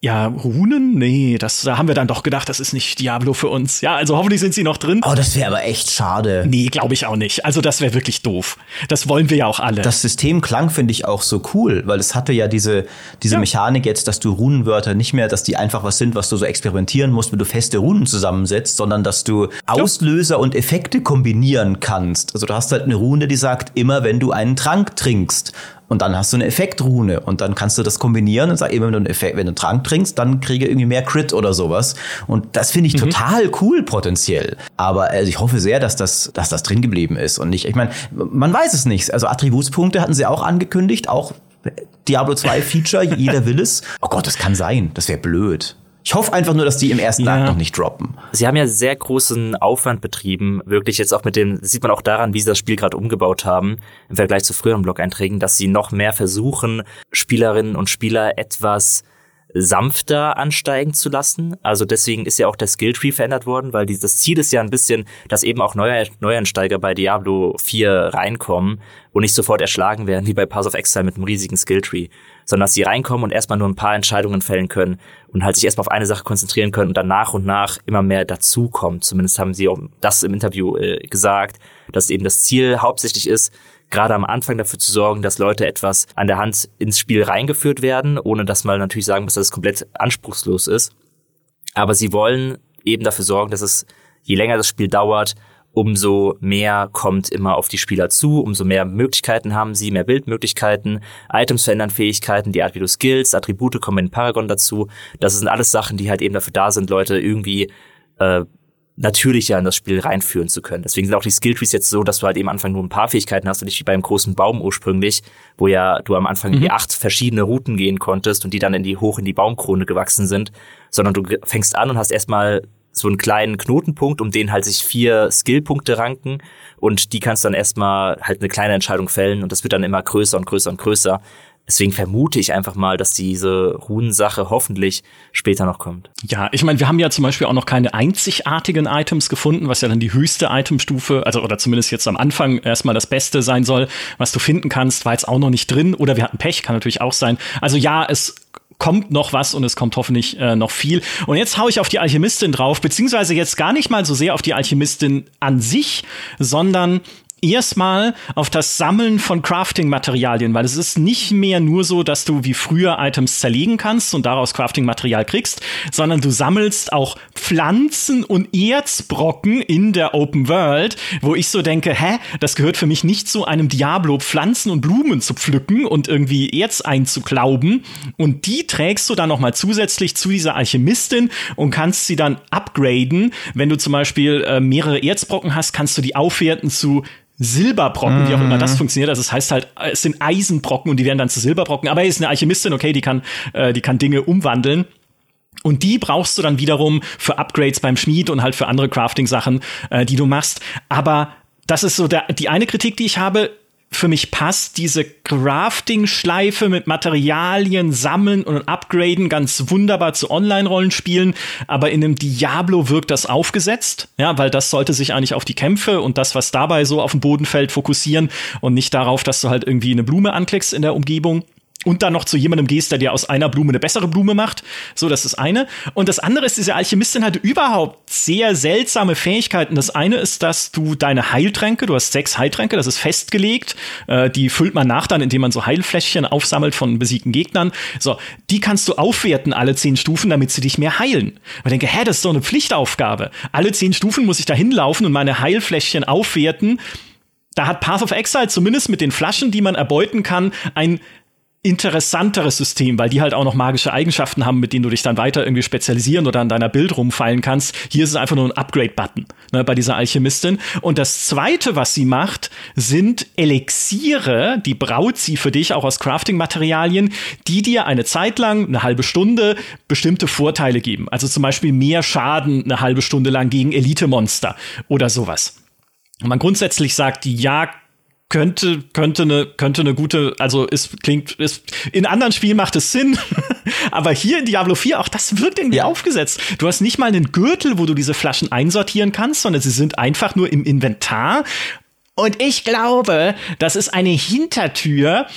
ja, Runen? Nee, das da haben wir dann doch gedacht, das ist nicht Diablo für uns. Ja, also hoffentlich sind sie noch drin. Oh, das wäre aber echt schade. Nee, glaube ich auch nicht. Also das wäre wirklich doof. Das wollen wir ja auch alle. Das System klang, finde ich, auch so cool, weil es hatte ja diese, diese ja. Mechanik jetzt, dass du Runenwörter nicht mehr, dass die einfach was sind, was du so experimentieren musst, wenn du feste Runen zusammensetzt, sondern dass du Auslöser ja. und Effekte kombinieren kannst. Also du hast halt eine Rune, die sagt, immer wenn du einen Trank trinkst, und dann hast du eine Effektrune und dann kannst du das kombinieren und sag eben, wenn du einen, Effekt, wenn du einen Trank trinkst, dann kriege irgendwie mehr Crit oder sowas. Und das finde ich mhm. total cool potenziell. Aber also ich hoffe sehr, dass das, dass das drin geblieben ist und nicht, ich meine, man weiß es nicht. Also Attributspunkte hatten sie auch angekündigt, auch Diablo 2 Feature, jeder will es. Oh Gott, das kann sein. Das wäre blöd. Ich hoffe einfach nur, dass die im ersten ja. Noch nicht droppen. Sie haben ja sehr großen Aufwand betrieben, wirklich jetzt auch mit dem, sieht man auch daran, wie sie das Spiel gerade umgebaut haben, im Vergleich zu früheren Blog-Einträgen, dass sie noch mehr versuchen, Spielerinnen und Spieler etwas sanfter ansteigen zu lassen. Also deswegen ist ja auch der Skilltree verändert worden, weil die, das Ziel ist ja ein bisschen, dass eben auch neue Neueinsteiger bei Diablo 4 reinkommen und nicht sofort erschlagen werden, wie bei Pass of Exile mit einem riesigen Skilltree, sondern dass sie reinkommen und erstmal nur ein paar Entscheidungen fällen können und halt sich erstmal auf eine Sache konzentrieren können und dann nach und nach immer mehr dazukommen. Zumindest haben sie auch das im Interview äh, gesagt, dass eben das Ziel hauptsächlich ist, gerade am Anfang dafür zu sorgen, dass Leute etwas an der Hand ins Spiel reingeführt werden, ohne dass man natürlich sagen muss, dass es komplett anspruchslos ist. Aber sie wollen eben dafür sorgen, dass es, je länger das Spiel dauert, umso mehr kommt immer auf die Spieler zu, umso mehr Möglichkeiten haben sie, mehr Bildmöglichkeiten, Items verändern Fähigkeiten, die Art wie du Skills, Attribute kommen in Paragon dazu. Das sind alles Sachen, die halt eben dafür da sind, Leute irgendwie äh, natürlicher in das Spiel reinführen zu können. Deswegen sind auch die Skilltrees jetzt so, dass du halt eben am Anfang nur ein paar Fähigkeiten hast und nicht wie beim großen Baum ursprünglich, wo ja du am Anfang mhm. die acht verschiedene Routen gehen konntest und die dann in die hoch in die Baumkrone gewachsen sind, sondern du fängst an und hast erstmal so einen kleinen Knotenpunkt, um den halt sich vier Skillpunkte ranken und die kannst dann erstmal halt eine kleine Entscheidung fällen und das wird dann immer größer und größer und größer. Deswegen vermute ich einfach mal, dass diese Runensache hoffentlich später noch kommt. Ja, ich meine, wir haben ja zum Beispiel auch noch keine einzigartigen Items gefunden, was ja dann die höchste Itemstufe, also oder zumindest jetzt am Anfang erstmal das Beste sein soll, was du finden kannst, war jetzt auch noch nicht drin. Oder wir hatten Pech, kann natürlich auch sein. Also ja, es kommt noch was und es kommt hoffentlich äh, noch viel. Und jetzt hau ich auf die Alchemistin drauf, beziehungsweise jetzt gar nicht mal so sehr auf die Alchemistin an sich, sondern erstmal auf das Sammeln von Crafting-Materialien, weil es ist nicht mehr nur so, dass du wie früher Items zerlegen kannst und daraus Crafting-Material kriegst, sondern du sammelst auch Pflanzen und Erzbrocken in der Open World, wo ich so denke, hä, das gehört für mich nicht zu einem Diablo, Pflanzen und Blumen zu pflücken und irgendwie Erz einzuklauben. Und die trägst du dann nochmal zusätzlich zu dieser Alchemistin und kannst sie dann upgraden. Wenn du zum Beispiel äh, mehrere Erzbrocken hast, kannst du die aufwerten zu Silberbrocken, mhm. wie auch immer das mhm. funktioniert. Also es heißt halt, es sind Eisenbrocken und die werden dann zu Silberbrocken. Aber er ist eine Alchemistin, okay, die kann, äh, die kann Dinge umwandeln. Und die brauchst du dann wiederum für Upgrades beim Schmied und halt für andere Crafting-Sachen, äh, die du machst. Aber das ist so der, die eine Kritik, die ich habe für mich passt diese Crafting-Schleife mit Materialien sammeln und upgraden ganz wunderbar zu Online-Rollenspielen, aber in einem Diablo wirkt das aufgesetzt, ja, weil das sollte sich eigentlich auf die Kämpfe und das, was dabei so auf dem Boden fällt, fokussieren und nicht darauf, dass du halt irgendwie eine Blume anklickst in der Umgebung und dann noch zu jemandem gehst, der dir aus einer Blume eine bessere Blume macht. So, das ist eine. Und das andere ist, diese Alchemistin hatte überhaupt sehr seltsame Fähigkeiten. Das eine ist, dass du deine Heiltränke, du hast sechs Heiltränke, das ist festgelegt. Äh, die füllt man nach dann, indem man so Heilfläschchen aufsammelt von besiegten Gegnern. So, die kannst du aufwerten, alle zehn Stufen, damit sie dich mehr heilen. ich denke, hä, das ist doch eine Pflichtaufgabe. Alle zehn Stufen muss ich da hinlaufen und meine Heilfläschchen aufwerten. Da hat Path of Exile zumindest mit den Flaschen, die man erbeuten kann, ein interessanteres System, weil die halt auch noch magische Eigenschaften haben, mit denen du dich dann weiter irgendwie spezialisieren oder an deiner Bild rumfallen kannst. Hier ist es einfach nur ein Upgrade-Button ne, bei dieser Alchemistin. Und das zweite, was sie macht, sind Elixiere, die braut sie für dich auch aus Crafting-Materialien, die dir eine Zeit lang, eine halbe Stunde, bestimmte Vorteile geben. Also zum Beispiel mehr Schaden eine halbe Stunde lang gegen Elite-Monster oder sowas. Und man grundsätzlich sagt, die Jagd könnte könnte eine könnte eine gute also ist klingt ist in anderen Spielen macht es Sinn aber hier in Diablo 4 auch das wirkt irgendwie ja. aufgesetzt du hast nicht mal einen Gürtel wo du diese Flaschen einsortieren kannst sondern sie sind einfach nur im Inventar und ich glaube das ist eine Hintertür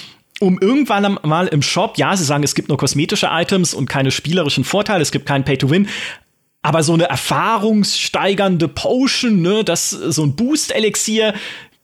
um irgendwann mal im Shop, ja, sie sagen, es gibt nur kosmetische Items und keine spielerischen Vorteile, es gibt keinen Pay-to-Win, aber so eine erfahrungssteigernde Potion, ne, das so ein Boost-Elixier,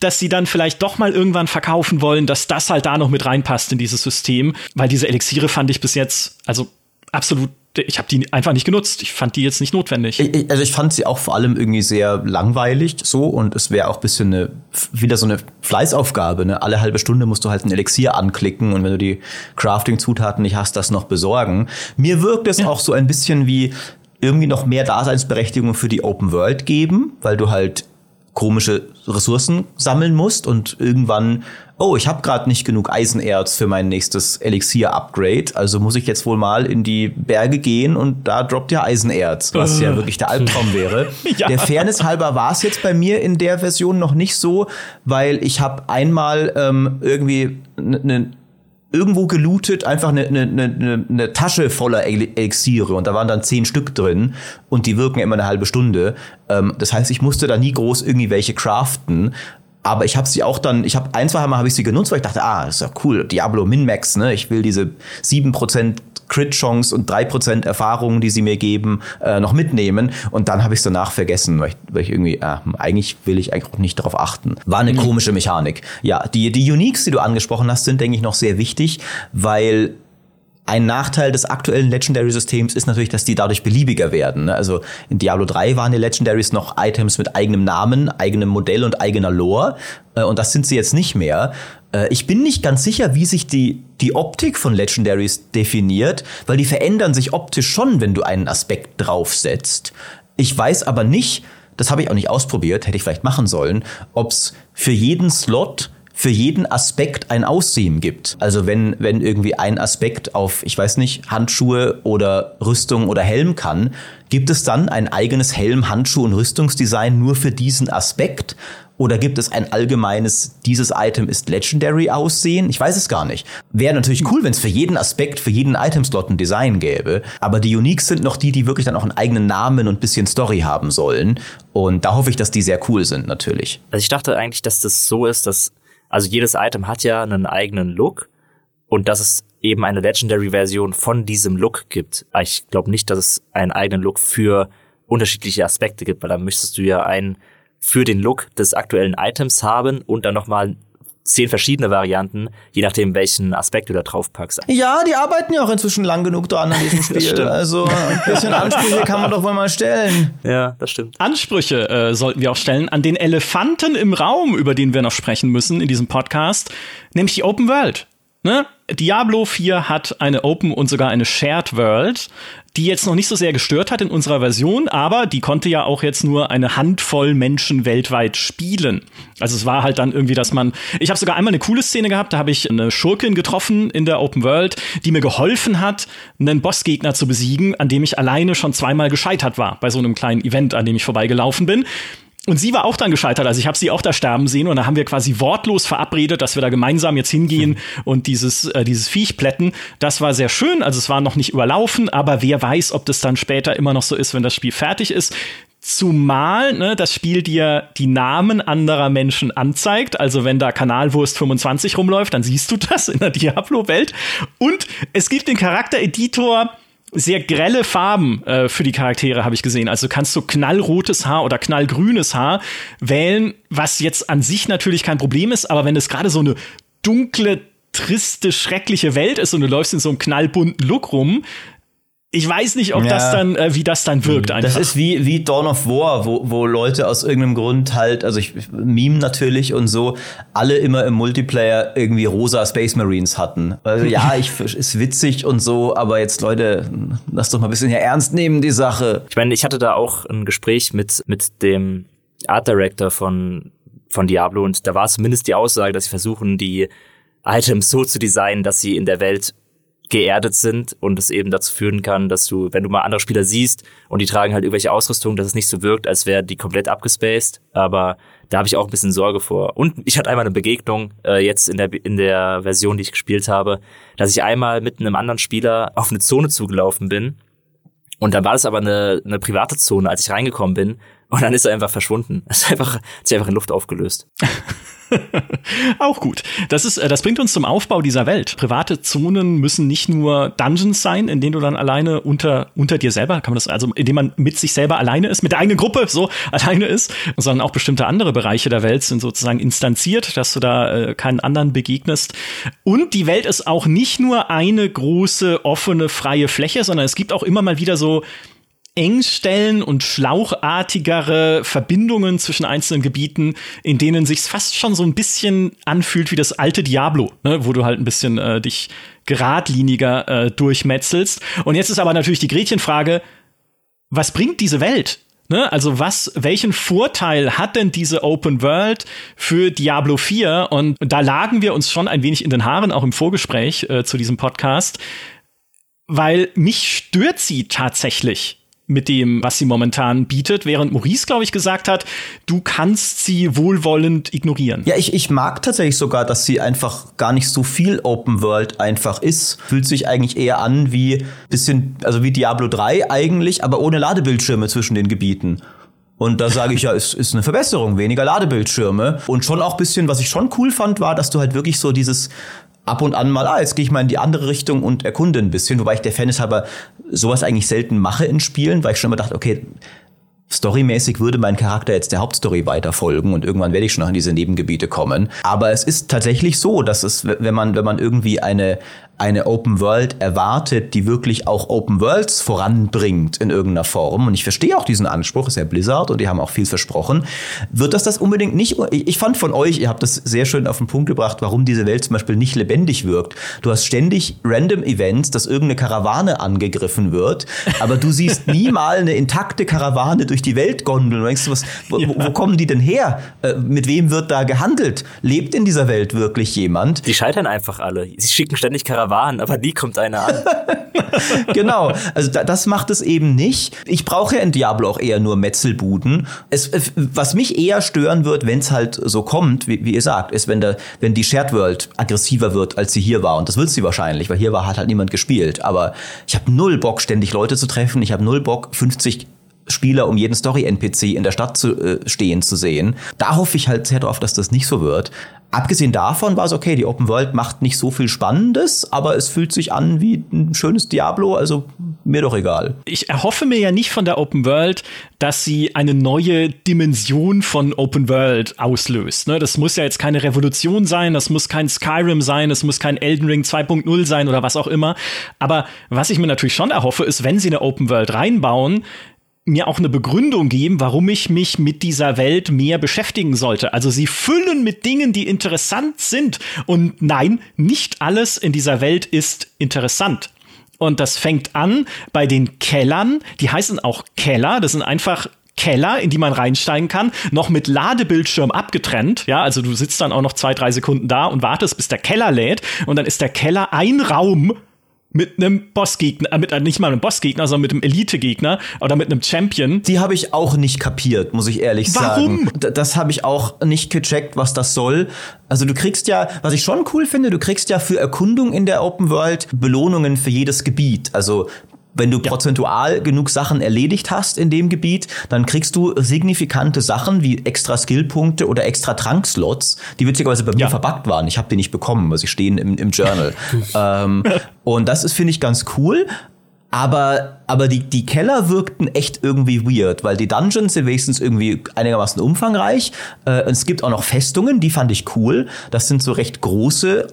dass sie dann vielleicht doch mal irgendwann verkaufen wollen, dass das halt da noch mit reinpasst in dieses System, weil diese Elixiere fand ich bis jetzt also absolut ich habe die einfach nicht genutzt. Ich fand die jetzt nicht notwendig. Also ich fand sie auch vor allem irgendwie sehr langweilig so und es wäre auch bisschen eine wieder so eine Fleißaufgabe. Ne? Alle halbe Stunde musst du halt ein Elixier anklicken und wenn du die Crafting-Zutaten nicht hast, das noch besorgen. Mir wirkt es ja. auch so ein bisschen wie irgendwie noch mehr Daseinsberechtigung für die Open World geben, weil du halt komische Ressourcen sammeln musst und irgendwann, oh, ich habe gerade nicht genug Eisenerz für mein nächstes Elixier-Upgrade, also muss ich jetzt wohl mal in die Berge gehen und da droppt ja Eisenerz, was ja wirklich der Albtraum wäre. ja. Der Fairness halber war es jetzt bei mir in der Version noch nicht so, weil ich habe einmal ähm, irgendwie eine irgendwo gelootet, einfach eine, eine, eine, eine Tasche voller Elixiere und da waren dann zehn Stück drin und die wirken immer eine halbe Stunde. Ähm, das heißt, ich musste da nie groß irgendwie welche craften. Aber ich habe sie auch dann, ich habe ein, zwei Mal habe ich sie genutzt, weil ich dachte, ah, ist ja cool, Diablo Min-Max, ne? Ich will diese sieben Prozent Crit-Chance und drei Prozent Erfahrung, die sie mir geben, äh, noch mitnehmen. Und dann habe ich es danach vergessen, weil ich, weil ich irgendwie, äh, eigentlich will ich eigentlich auch nicht darauf achten. War eine mhm. komische Mechanik. Ja, die, die Uniques, die du angesprochen hast, sind, denke ich, noch sehr wichtig, weil ein Nachteil des aktuellen Legendary-Systems ist natürlich, dass die dadurch beliebiger werden. Ne? Also in Diablo 3 waren die Legendaries noch Items mit eigenem Namen, eigenem Modell und eigener Lore. Äh, und das sind sie jetzt nicht mehr. Äh, ich bin nicht ganz sicher, wie sich die, die Optik von Legendaries definiert, weil die verändern sich optisch schon, wenn du einen Aspekt draufsetzt. Ich weiß aber nicht, das habe ich auch nicht ausprobiert, hätte ich vielleicht machen sollen, ob es für jeden Slot für jeden Aspekt ein Aussehen gibt. Also wenn, wenn irgendwie ein Aspekt auf, ich weiß nicht, Handschuhe oder Rüstung oder Helm kann, gibt es dann ein eigenes Helm, Handschuh und Rüstungsdesign nur für diesen Aspekt? Oder gibt es ein allgemeines, dieses Item ist Legendary Aussehen? Ich weiß es gar nicht. Wäre natürlich cool, wenn es für jeden Aspekt, für jeden Item-Slot ein Design gäbe. Aber die Uniques sind noch die, die wirklich dann auch einen eigenen Namen und bisschen Story haben sollen. Und da hoffe ich, dass die sehr cool sind, natürlich. Also ich dachte eigentlich, dass das so ist, dass also jedes Item hat ja einen eigenen Look und dass es eben eine Legendary-Version von diesem Look gibt. Ich glaube nicht, dass es einen eigenen Look für unterschiedliche Aspekte gibt, weil dann müsstest du ja ein für den Look des aktuellen Items haben und dann nochmal zehn verschiedene Varianten, je nachdem, welchen Aspekt du da drauf packst. Ja, die arbeiten ja auch inzwischen lang genug dran an diesem Spiel. also ein bisschen Ansprüche kann man doch wohl mal stellen. Ja, das stimmt. Ansprüche äh, sollten wir auch stellen an den Elefanten im Raum, über den wir noch sprechen müssen in diesem Podcast, nämlich die Open World. Ne? Diablo 4 hat eine Open und sogar eine Shared World, die jetzt noch nicht so sehr gestört hat in unserer Version, aber die konnte ja auch jetzt nur eine Handvoll Menschen weltweit spielen. Also es war halt dann irgendwie, dass man. Ich habe sogar einmal eine coole Szene gehabt, da habe ich eine Schurkin getroffen in der Open World, die mir geholfen hat, einen Bossgegner zu besiegen, an dem ich alleine schon zweimal gescheitert war, bei so einem kleinen Event, an dem ich vorbeigelaufen bin. Und sie war auch dann gescheitert. Also ich habe sie auch da sterben sehen und da haben wir quasi wortlos verabredet, dass wir da gemeinsam jetzt hingehen mhm. und dieses, äh, dieses Viech plätten. Das war sehr schön. Also es war noch nicht überlaufen, aber wer weiß, ob das dann später immer noch so ist, wenn das Spiel fertig ist. Zumal ne, das Spiel dir die Namen anderer Menschen anzeigt. Also wenn da Kanalwurst 25 rumläuft, dann siehst du das in der Diablo-Welt. Und es gibt den Charaktereditor, sehr grelle Farben äh, für die Charaktere, habe ich gesehen. Also kannst du knallrotes Haar oder knallgrünes Haar wählen, was jetzt an sich natürlich kein Problem ist, aber wenn es gerade so eine dunkle, triste, schreckliche Welt ist und du läufst in so einem knallbunten Look rum, ich weiß nicht, ob ja. das dann, äh, wie das dann wirkt einfach. Das ist wie, wie Dawn of War, wo, wo Leute aus irgendeinem Grund halt, also ich, Meme natürlich und so, alle immer im Multiplayer irgendwie rosa Space Marines hatten. Also ja, ich, ist witzig und so, aber jetzt Leute, lass doch mal ein bisschen hier ernst nehmen, die Sache. Ich meine, ich hatte da auch ein Gespräch mit, mit dem Art Director von, von Diablo und da war zumindest die Aussage, dass sie versuchen, die Items so zu designen, dass sie in der Welt geerdet sind und es eben dazu führen kann, dass du, wenn du mal andere Spieler siehst und die tragen halt irgendwelche Ausrüstung, dass es nicht so wirkt, als wäre die komplett abgespaced. Aber da habe ich auch ein bisschen Sorge vor. Und ich hatte einmal eine Begegnung äh, jetzt in der in der Version, die ich gespielt habe, dass ich einmal mit einem anderen Spieler auf eine Zone zugelaufen bin. Und dann war das aber eine, eine private Zone, als ich reingekommen bin. Und dann ist er einfach verschwunden. Es ist einfach, hat sich einfach in Luft aufgelöst. Auch gut. Das ist, äh, das bringt uns zum Aufbau dieser Welt. Private Zonen müssen nicht nur Dungeons sein, in denen du dann alleine unter, unter dir selber, kann man das, also, indem man mit sich selber alleine ist, mit der eigenen Gruppe so alleine ist, sondern auch bestimmte andere Bereiche der Welt sind sozusagen instanziert, dass du da äh, keinen anderen begegnest. Und die Welt ist auch nicht nur eine große, offene, freie Fläche, sondern es gibt auch immer mal wieder so Engstellen und schlauchartigere Verbindungen zwischen einzelnen Gebieten, in denen sich fast schon so ein bisschen anfühlt wie das alte Diablo, ne, wo du halt ein bisschen äh, dich geradliniger äh, durchmetzelst. Und jetzt ist aber natürlich die Gretchenfrage, was bringt diese Welt? Ne? Also was, welchen Vorteil hat denn diese Open World für Diablo 4? Und da lagen wir uns schon ein wenig in den Haaren, auch im Vorgespräch äh, zu diesem Podcast, weil mich stört sie tatsächlich mit dem, was sie momentan bietet, während Maurice, glaube ich, gesagt hat, du kannst sie wohlwollend ignorieren. Ja, ich, ich mag tatsächlich sogar, dass sie einfach gar nicht so viel Open World einfach ist. Fühlt sich eigentlich eher an wie bisschen, also wie Diablo 3 eigentlich, aber ohne Ladebildschirme zwischen den Gebieten. Und da sage ich ja, es ist eine Verbesserung, weniger Ladebildschirme. Und schon auch bisschen, was ich schon cool fand, war, dass du halt wirklich so dieses ab und an mal, ah, jetzt gehe ich mal in die andere Richtung und erkunde ein bisschen, wobei ich der Fan ist, aber sowas eigentlich selten mache in Spielen, weil ich schon immer dachte, okay, Storymäßig würde mein Charakter jetzt der Hauptstory weiterfolgen und irgendwann werde ich schon noch in diese Nebengebiete kommen. Aber es ist tatsächlich so, dass es, wenn man, wenn man irgendwie eine, eine Open World erwartet, die wirklich auch Open Worlds voranbringt in irgendeiner Form, und ich verstehe auch diesen Anspruch, ist ja Blizzard und die haben auch viel versprochen, wird das das unbedingt nicht, ich fand von euch, ihr habt das sehr schön auf den Punkt gebracht, warum diese Welt zum Beispiel nicht lebendig wirkt. Du hast ständig random Events, dass irgendeine Karawane angegriffen wird, aber du siehst nie mal eine intakte Karawane durch die Welt gondeln. Du denkst, was, wo, ja. wo kommen die denn her? Äh, mit wem wird da gehandelt? Lebt in dieser Welt wirklich jemand? Die scheitern einfach alle. Sie schicken ständig Karawanen Karawanen, aber nie kommt einer an. genau, also da, das macht es eben nicht. Ich brauche ja in Diablo auch eher nur Metzelbuden. Es, was mich eher stören wird, wenn es halt so kommt, wie, wie ihr sagt, ist, wenn, der, wenn die Shared World aggressiver wird, als sie hier war. Und das wird sie wahrscheinlich, weil hier war hat halt niemand gespielt. Aber ich habe null Bock, ständig Leute zu treffen. Ich habe null Bock, 50 Spieler um jeden Story-NPC in der Stadt zu äh, stehen zu sehen. Da hoffe ich halt sehr darauf, dass das nicht so wird. Abgesehen davon war es okay, die Open World macht nicht so viel Spannendes, aber es fühlt sich an wie ein schönes Diablo, also mir doch egal. Ich erhoffe mir ja nicht von der Open World, dass sie eine neue Dimension von Open World auslöst. Ne? Das muss ja jetzt keine Revolution sein, das muss kein Skyrim sein, das muss kein Elden Ring 2.0 sein oder was auch immer. Aber was ich mir natürlich schon erhoffe, ist, wenn sie eine Open World reinbauen, mir auch eine Begründung geben, warum ich mich mit dieser Welt mehr beschäftigen sollte. Also sie füllen mit Dingen, die interessant sind. Und nein, nicht alles in dieser Welt ist interessant. Und das fängt an bei den Kellern. Die heißen auch Keller. Das sind einfach Keller, in die man reinsteigen kann, noch mit Ladebildschirm abgetrennt. Ja, also du sitzt dann auch noch zwei, drei Sekunden da und wartest, bis der Keller lädt. Und dann ist der Keller ein Raum mit einem Bossgegner, äh, mit äh, nicht mal einem Bossgegner, sondern mit einem Elite-Gegner oder mit einem Champion. Die habe ich auch nicht kapiert, muss ich ehrlich Warum? sagen. Warum? Das habe ich auch nicht gecheckt, was das soll. Also du kriegst ja, was ich schon cool finde, du kriegst ja für Erkundung in der Open World Belohnungen für jedes Gebiet. Also wenn du ja. prozentual genug Sachen erledigt hast in dem Gebiet, dann kriegst du signifikante Sachen wie extra Skillpunkte oder extra Trankslots, die witzigerweise bei ja. mir verbuggt waren. Ich habe die nicht bekommen, weil sie stehen im, im Journal. ähm, und das ist, finde ich, ganz cool. Aber, aber die, die Keller wirkten echt irgendwie weird, weil die Dungeons sind wenigstens irgendwie einigermaßen umfangreich. Äh, es gibt auch noch Festungen, die fand ich cool. Das sind so recht große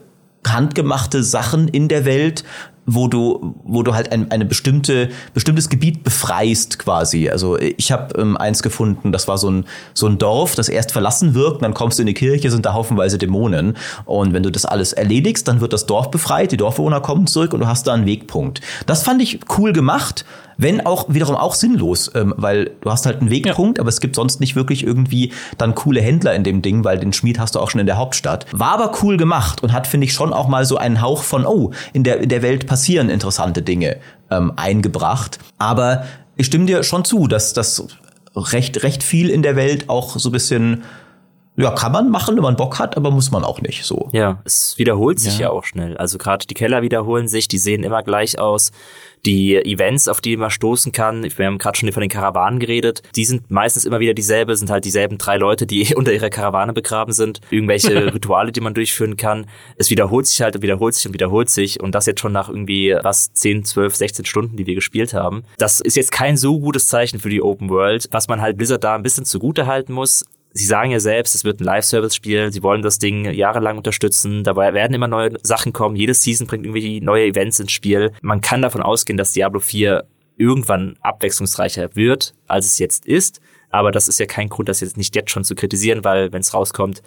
handgemachte Sachen in der Welt, wo du, wo du halt ein eine bestimmte, bestimmtes Gebiet befreist quasi. Also ich habe ähm, eins gefunden, das war so ein, so ein Dorf, das erst verlassen wirkt, dann kommst du in die Kirche, sind da haufenweise Dämonen. Und wenn du das alles erledigst, dann wird das Dorf befreit, die Dorfbewohner kommen zurück und du hast da einen Wegpunkt. Das fand ich cool gemacht wenn auch wiederum auch sinnlos, ähm, weil du hast halt einen Wegpunkt, ja. aber es gibt sonst nicht wirklich irgendwie dann coole Händler in dem Ding, weil den Schmied hast du auch schon in der Hauptstadt. War aber cool gemacht und hat, finde ich, schon auch mal so einen Hauch von, oh, in der, in der Welt passieren interessante Dinge ähm, eingebracht. Aber ich stimme dir schon zu, dass das recht, recht viel in der Welt auch so bisschen ja, kann man machen, wenn man Bock hat, aber muss man auch nicht so. Ja, es wiederholt sich ja, ja auch schnell. Also gerade die Keller wiederholen sich, die sehen immer gleich aus. Die Events, auf die man stoßen kann, wir haben gerade schon von den Karawanen geredet, die sind meistens immer wieder dieselbe, sind halt dieselben drei Leute, die unter ihrer Karawane begraben sind. Irgendwelche Rituale, die man durchführen kann. Es wiederholt sich halt und wiederholt sich und wiederholt sich. Und das jetzt schon nach irgendwie was 10, 12, 16 Stunden, die wir gespielt haben. Das ist jetzt kein so gutes Zeichen für die Open World. Was man halt Blizzard da ein bisschen zugute halten muss, Sie sagen ja selbst, es wird ein Live-Service-Spiel. Sie wollen das Ding jahrelang unterstützen. Dabei werden immer neue Sachen kommen. Jede Season bringt irgendwie neue Events ins Spiel. Man kann davon ausgehen, dass Diablo 4 irgendwann abwechslungsreicher wird, als es jetzt ist. Aber das ist ja kein Grund, das jetzt nicht jetzt schon zu kritisieren, weil wenn es rauskommt,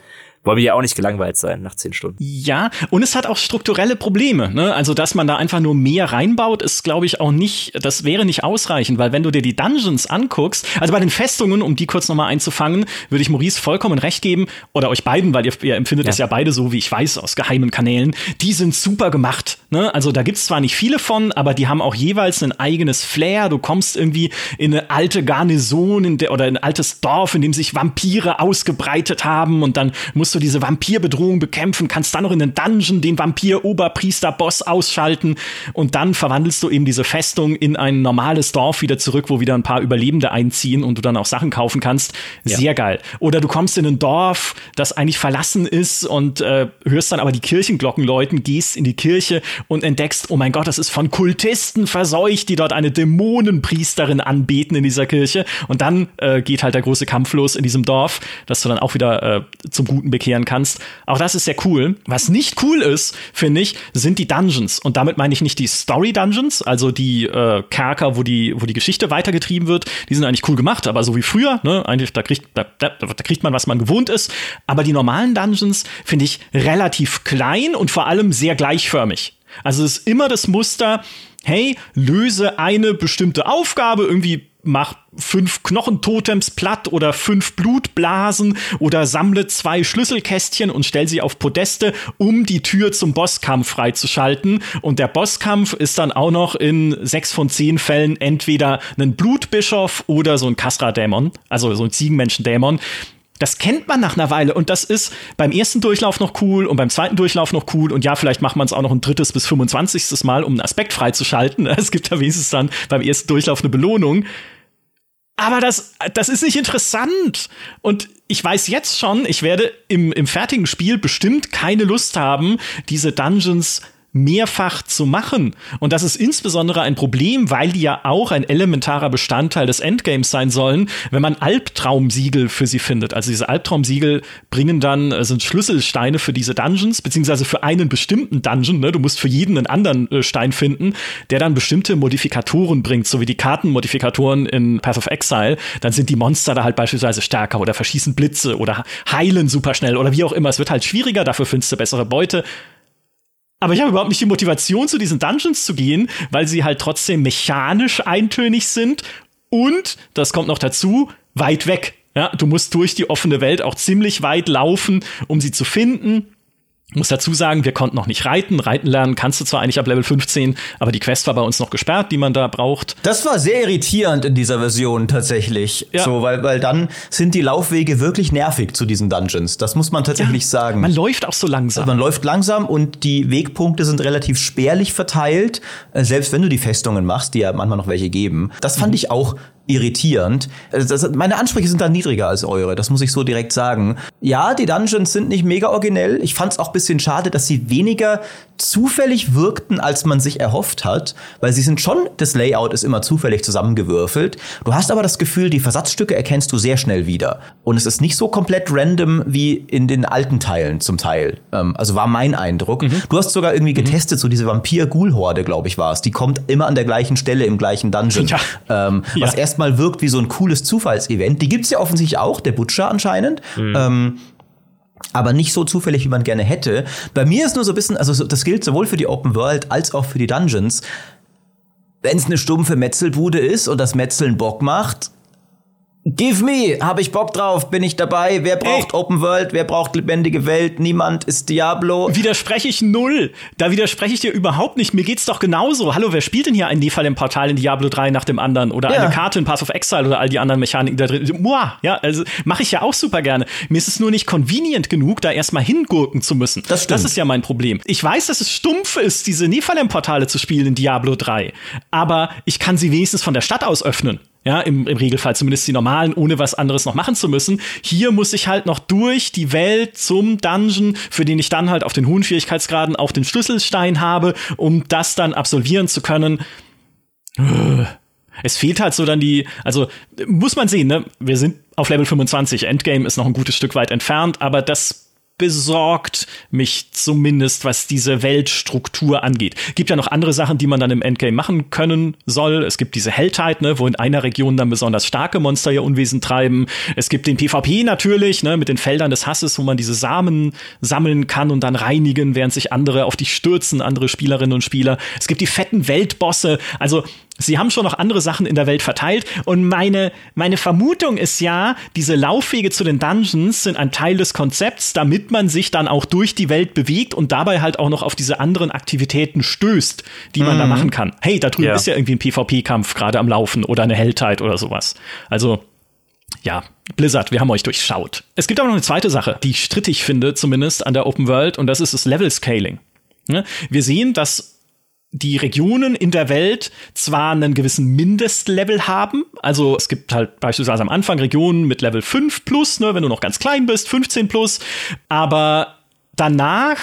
wollen wir ja auch nicht gelangweilt sein nach zehn Stunden. Ja, und es hat auch strukturelle Probleme. Ne? Also, dass man da einfach nur mehr reinbaut, ist, glaube ich, auch nicht, das wäre nicht ausreichend, weil wenn du dir die Dungeons anguckst, also bei den Festungen, um die kurz nochmal einzufangen, würde ich Maurice vollkommen recht geben, oder euch beiden, weil ihr, ihr empfindet es ja. ja beide so, wie ich weiß, aus geheimen Kanälen, die sind super gemacht. Ne? Also, da gibt's zwar nicht viele von, aber die haben auch jeweils ein eigenes Flair. Du kommst irgendwie in eine alte Garnison in der, oder in ein altes Dorf, in dem sich Vampire ausgebreitet haben und dann musst du diese Vampirbedrohung bekämpfen, kannst dann noch in den Dungeon den Vampir-Oberpriester-Boss ausschalten und dann verwandelst du eben diese Festung in ein normales Dorf wieder zurück, wo wieder ein paar Überlebende einziehen und du dann auch Sachen kaufen kannst. Sehr ja. geil. Oder du kommst in ein Dorf, das eigentlich verlassen ist und äh, hörst dann aber die Kirchenglocken läuten, gehst in die Kirche und entdeckst, oh mein Gott, das ist von Kultisten verseucht, die dort eine Dämonenpriesterin anbeten in dieser Kirche. Und dann äh, geht halt der große Kampf los in diesem Dorf, dass du dann auch wieder äh, zum Guten bekehrst konfigurieren kannst. Auch das ist sehr cool. Was nicht cool ist, finde ich, sind die Dungeons. Und damit meine ich nicht die Story-Dungeons, also die äh, Kerker, wo die, wo die Geschichte weitergetrieben wird. Die sind eigentlich cool gemacht, aber so wie früher, ne, eigentlich, da kriegt, da, da, da kriegt man, was man gewohnt ist. Aber die normalen Dungeons finde ich relativ klein und vor allem sehr gleichförmig. Also es ist immer das Muster, hey, löse eine bestimmte Aufgabe, irgendwie mach fünf Knochentotems platt oder fünf Blutblasen oder sammle zwei Schlüsselkästchen und stell sie auf Podeste, um die Tür zum Bosskampf freizuschalten. Und der Bosskampf ist dann auch noch in sechs von zehn Fällen entweder ein Blutbischof oder so ein Kasra-Dämon, also so ein Ziegenmenschen-Dämon. Das kennt man nach einer Weile und das ist beim ersten Durchlauf noch cool und beim zweiten Durchlauf noch cool und ja, vielleicht macht man es auch noch ein drittes bis 25. Mal, um einen Aspekt freizuschalten. Es gibt ja wenigstens dann beim ersten Durchlauf eine Belohnung. Aber das, das ist nicht interessant. Und ich weiß jetzt schon, ich werde im, im fertigen Spiel bestimmt keine Lust haben, diese Dungeons mehrfach zu machen. Und das ist insbesondere ein Problem, weil die ja auch ein elementarer Bestandteil des Endgames sein sollen, wenn man Albtraumsiegel für sie findet. Also diese Albtraumsiegel bringen dann, äh, sind Schlüsselsteine für diese Dungeons, beziehungsweise für einen bestimmten Dungeon. Ne? Du musst für jeden einen anderen äh, Stein finden, der dann bestimmte Modifikatoren bringt, so wie die Kartenmodifikatoren in Path of Exile. Dann sind die Monster da halt beispielsweise stärker oder verschießen Blitze oder heilen super schnell oder wie auch immer. Es wird halt schwieriger, dafür findest du bessere Beute aber ich habe überhaupt nicht die Motivation, zu diesen Dungeons zu gehen, weil sie halt trotzdem mechanisch eintönig sind und, das kommt noch dazu, weit weg. Ja, du musst durch die offene Welt auch ziemlich weit laufen, um sie zu finden. Ich muss dazu sagen, wir konnten noch nicht reiten. Reiten lernen kannst du zwar eigentlich ab Level 15, aber die Quest war bei uns noch gesperrt, die man da braucht. Das war sehr irritierend in dieser Version tatsächlich. Ja. So, weil, weil dann sind die Laufwege wirklich nervig zu diesen Dungeons. Das muss man tatsächlich ja, sagen. Man läuft auch so langsam. Also man läuft langsam und die Wegpunkte sind relativ spärlich verteilt. Äh, selbst wenn du die Festungen machst, die ja manchmal noch welche geben. Das fand mhm. ich auch irritierend. Also das, meine Ansprüche sind da niedriger als eure, das muss ich so direkt sagen. Ja, die Dungeons sind nicht mega originell. Ich fand es auch bisschen schade, dass sie weniger zufällig wirkten, als man sich erhofft hat, weil sie sind schon, das Layout ist immer zufällig zusammengewürfelt. Du hast aber das Gefühl, die Versatzstücke erkennst du sehr schnell wieder. Und es ist nicht so komplett random wie in den alten Teilen zum Teil. Ähm, also war mein Eindruck. Mhm. Du hast sogar irgendwie mhm. getestet, so diese Vampir-Ghoul-Horde, glaube ich, war es. Die kommt immer an der gleichen Stelle im gleichen Dungeon. Ja. Ähm, was ja. erstmal wirkt wie so ein cooles Zufallsevent. Die gibt's ja offensichtlich auch, der Butcher anscheinend. Mhm. Ähm, aber nicht so zufällig, wie man gerne hätte. Bei mir ist nur so ein bisschen, also das gilt sowohl für die Open World als auch für die Dungeons. Wenn es eine stumpfe Metzelbude ist und das Metzeln Bock macht, Give me, habe ich Bock drauf, bin ich dabei. Wer braucht Ey. Open World, wer braucht lebendige Welt? Niemand ist Diablo. Widerspreche ich null. Da widerspreche ich dir überhaupt nicht. Mir geht's doch genauso. Hallo, wer spielt denn hier ein Fall im Portal in Diablo 3 nach dem anderen oder ja. eine Karte in Path of Exile oder all die anderen Mechaniken da drin? Muah, ja, also mache ich ja auch super gerne. Mir ist es nur nicht convenient genug, da erstmal hingurken zu müssen. Das, stimmt. das ist ja mein Problem. Ich weiß, dass es stumpf ist, diese Nephalem-Portale zu spielen in Diablo 3, aber ich kann sie wenigstens von der Stadt aus öffnen. Ja, im, im Regelfall zumindest die normalen, ohne was anderes noch machen zu müssen. Hier muss ich halt noch durch die Welt zum Dungeon, für den ich dann halt auf den hohen Schwierigkeitsgraden auf den Schlüsselstein habe, um das dann absolvieren zu können. Es fehlt halt so dann die, also muss man sehen, ne? Wir sind auf Level 25. Endgame ist noch ein gutes Stück weit entfernt, aber das besorgt mich zumindest, was diese Weltstruktur angeht. Gibt ja noch andere Sachen, die man dann im Endgame machen können soll. Es gibt diese Helltide, ne, wo in einer Region dann besonders starke Monster ihr Unwesen treiben. Es gibt den PvP natürlich, ne, mit den Feldern des Hasses, wo man diese Samen sammeln kann und dann reinigen, während sich andere auf dich stürzen, andere Spielerinnen und Spieler. Es gibt die fetten Weltbosse. Also Sie haben schon noch andere Sachen in der Welt verteilt und meine, meine Vermutung ist ja, diese Laufwege zu den Dungeons sind ein Teil des Konzepts, damit man sich dann auch durch die Welt bewegt und dabei halt auch noch auf diese anderen Aktivitäten stößt, die man mhm. da machen kann. Hey, da drüben ja. ist ja irgendwie ein PvP-Kampf gerade am Laufen oder eine Helltide oder sowas. Also, ja, Blizzard, wir haben euch durchschaut. Es gibt aber noch eine zweite Sache, die ich strittig finde, zumindest an der Open World, und das ist das Level Scaling. Wir sehen, dass die Regionen in der Welt zwar einen gewissen Mindestlevel haben, also es gibt halt beispielsweise am Anfang Regionen mit Level 5 plus, ne, wenn du noch ganz klein bist, 15 plus, aber danach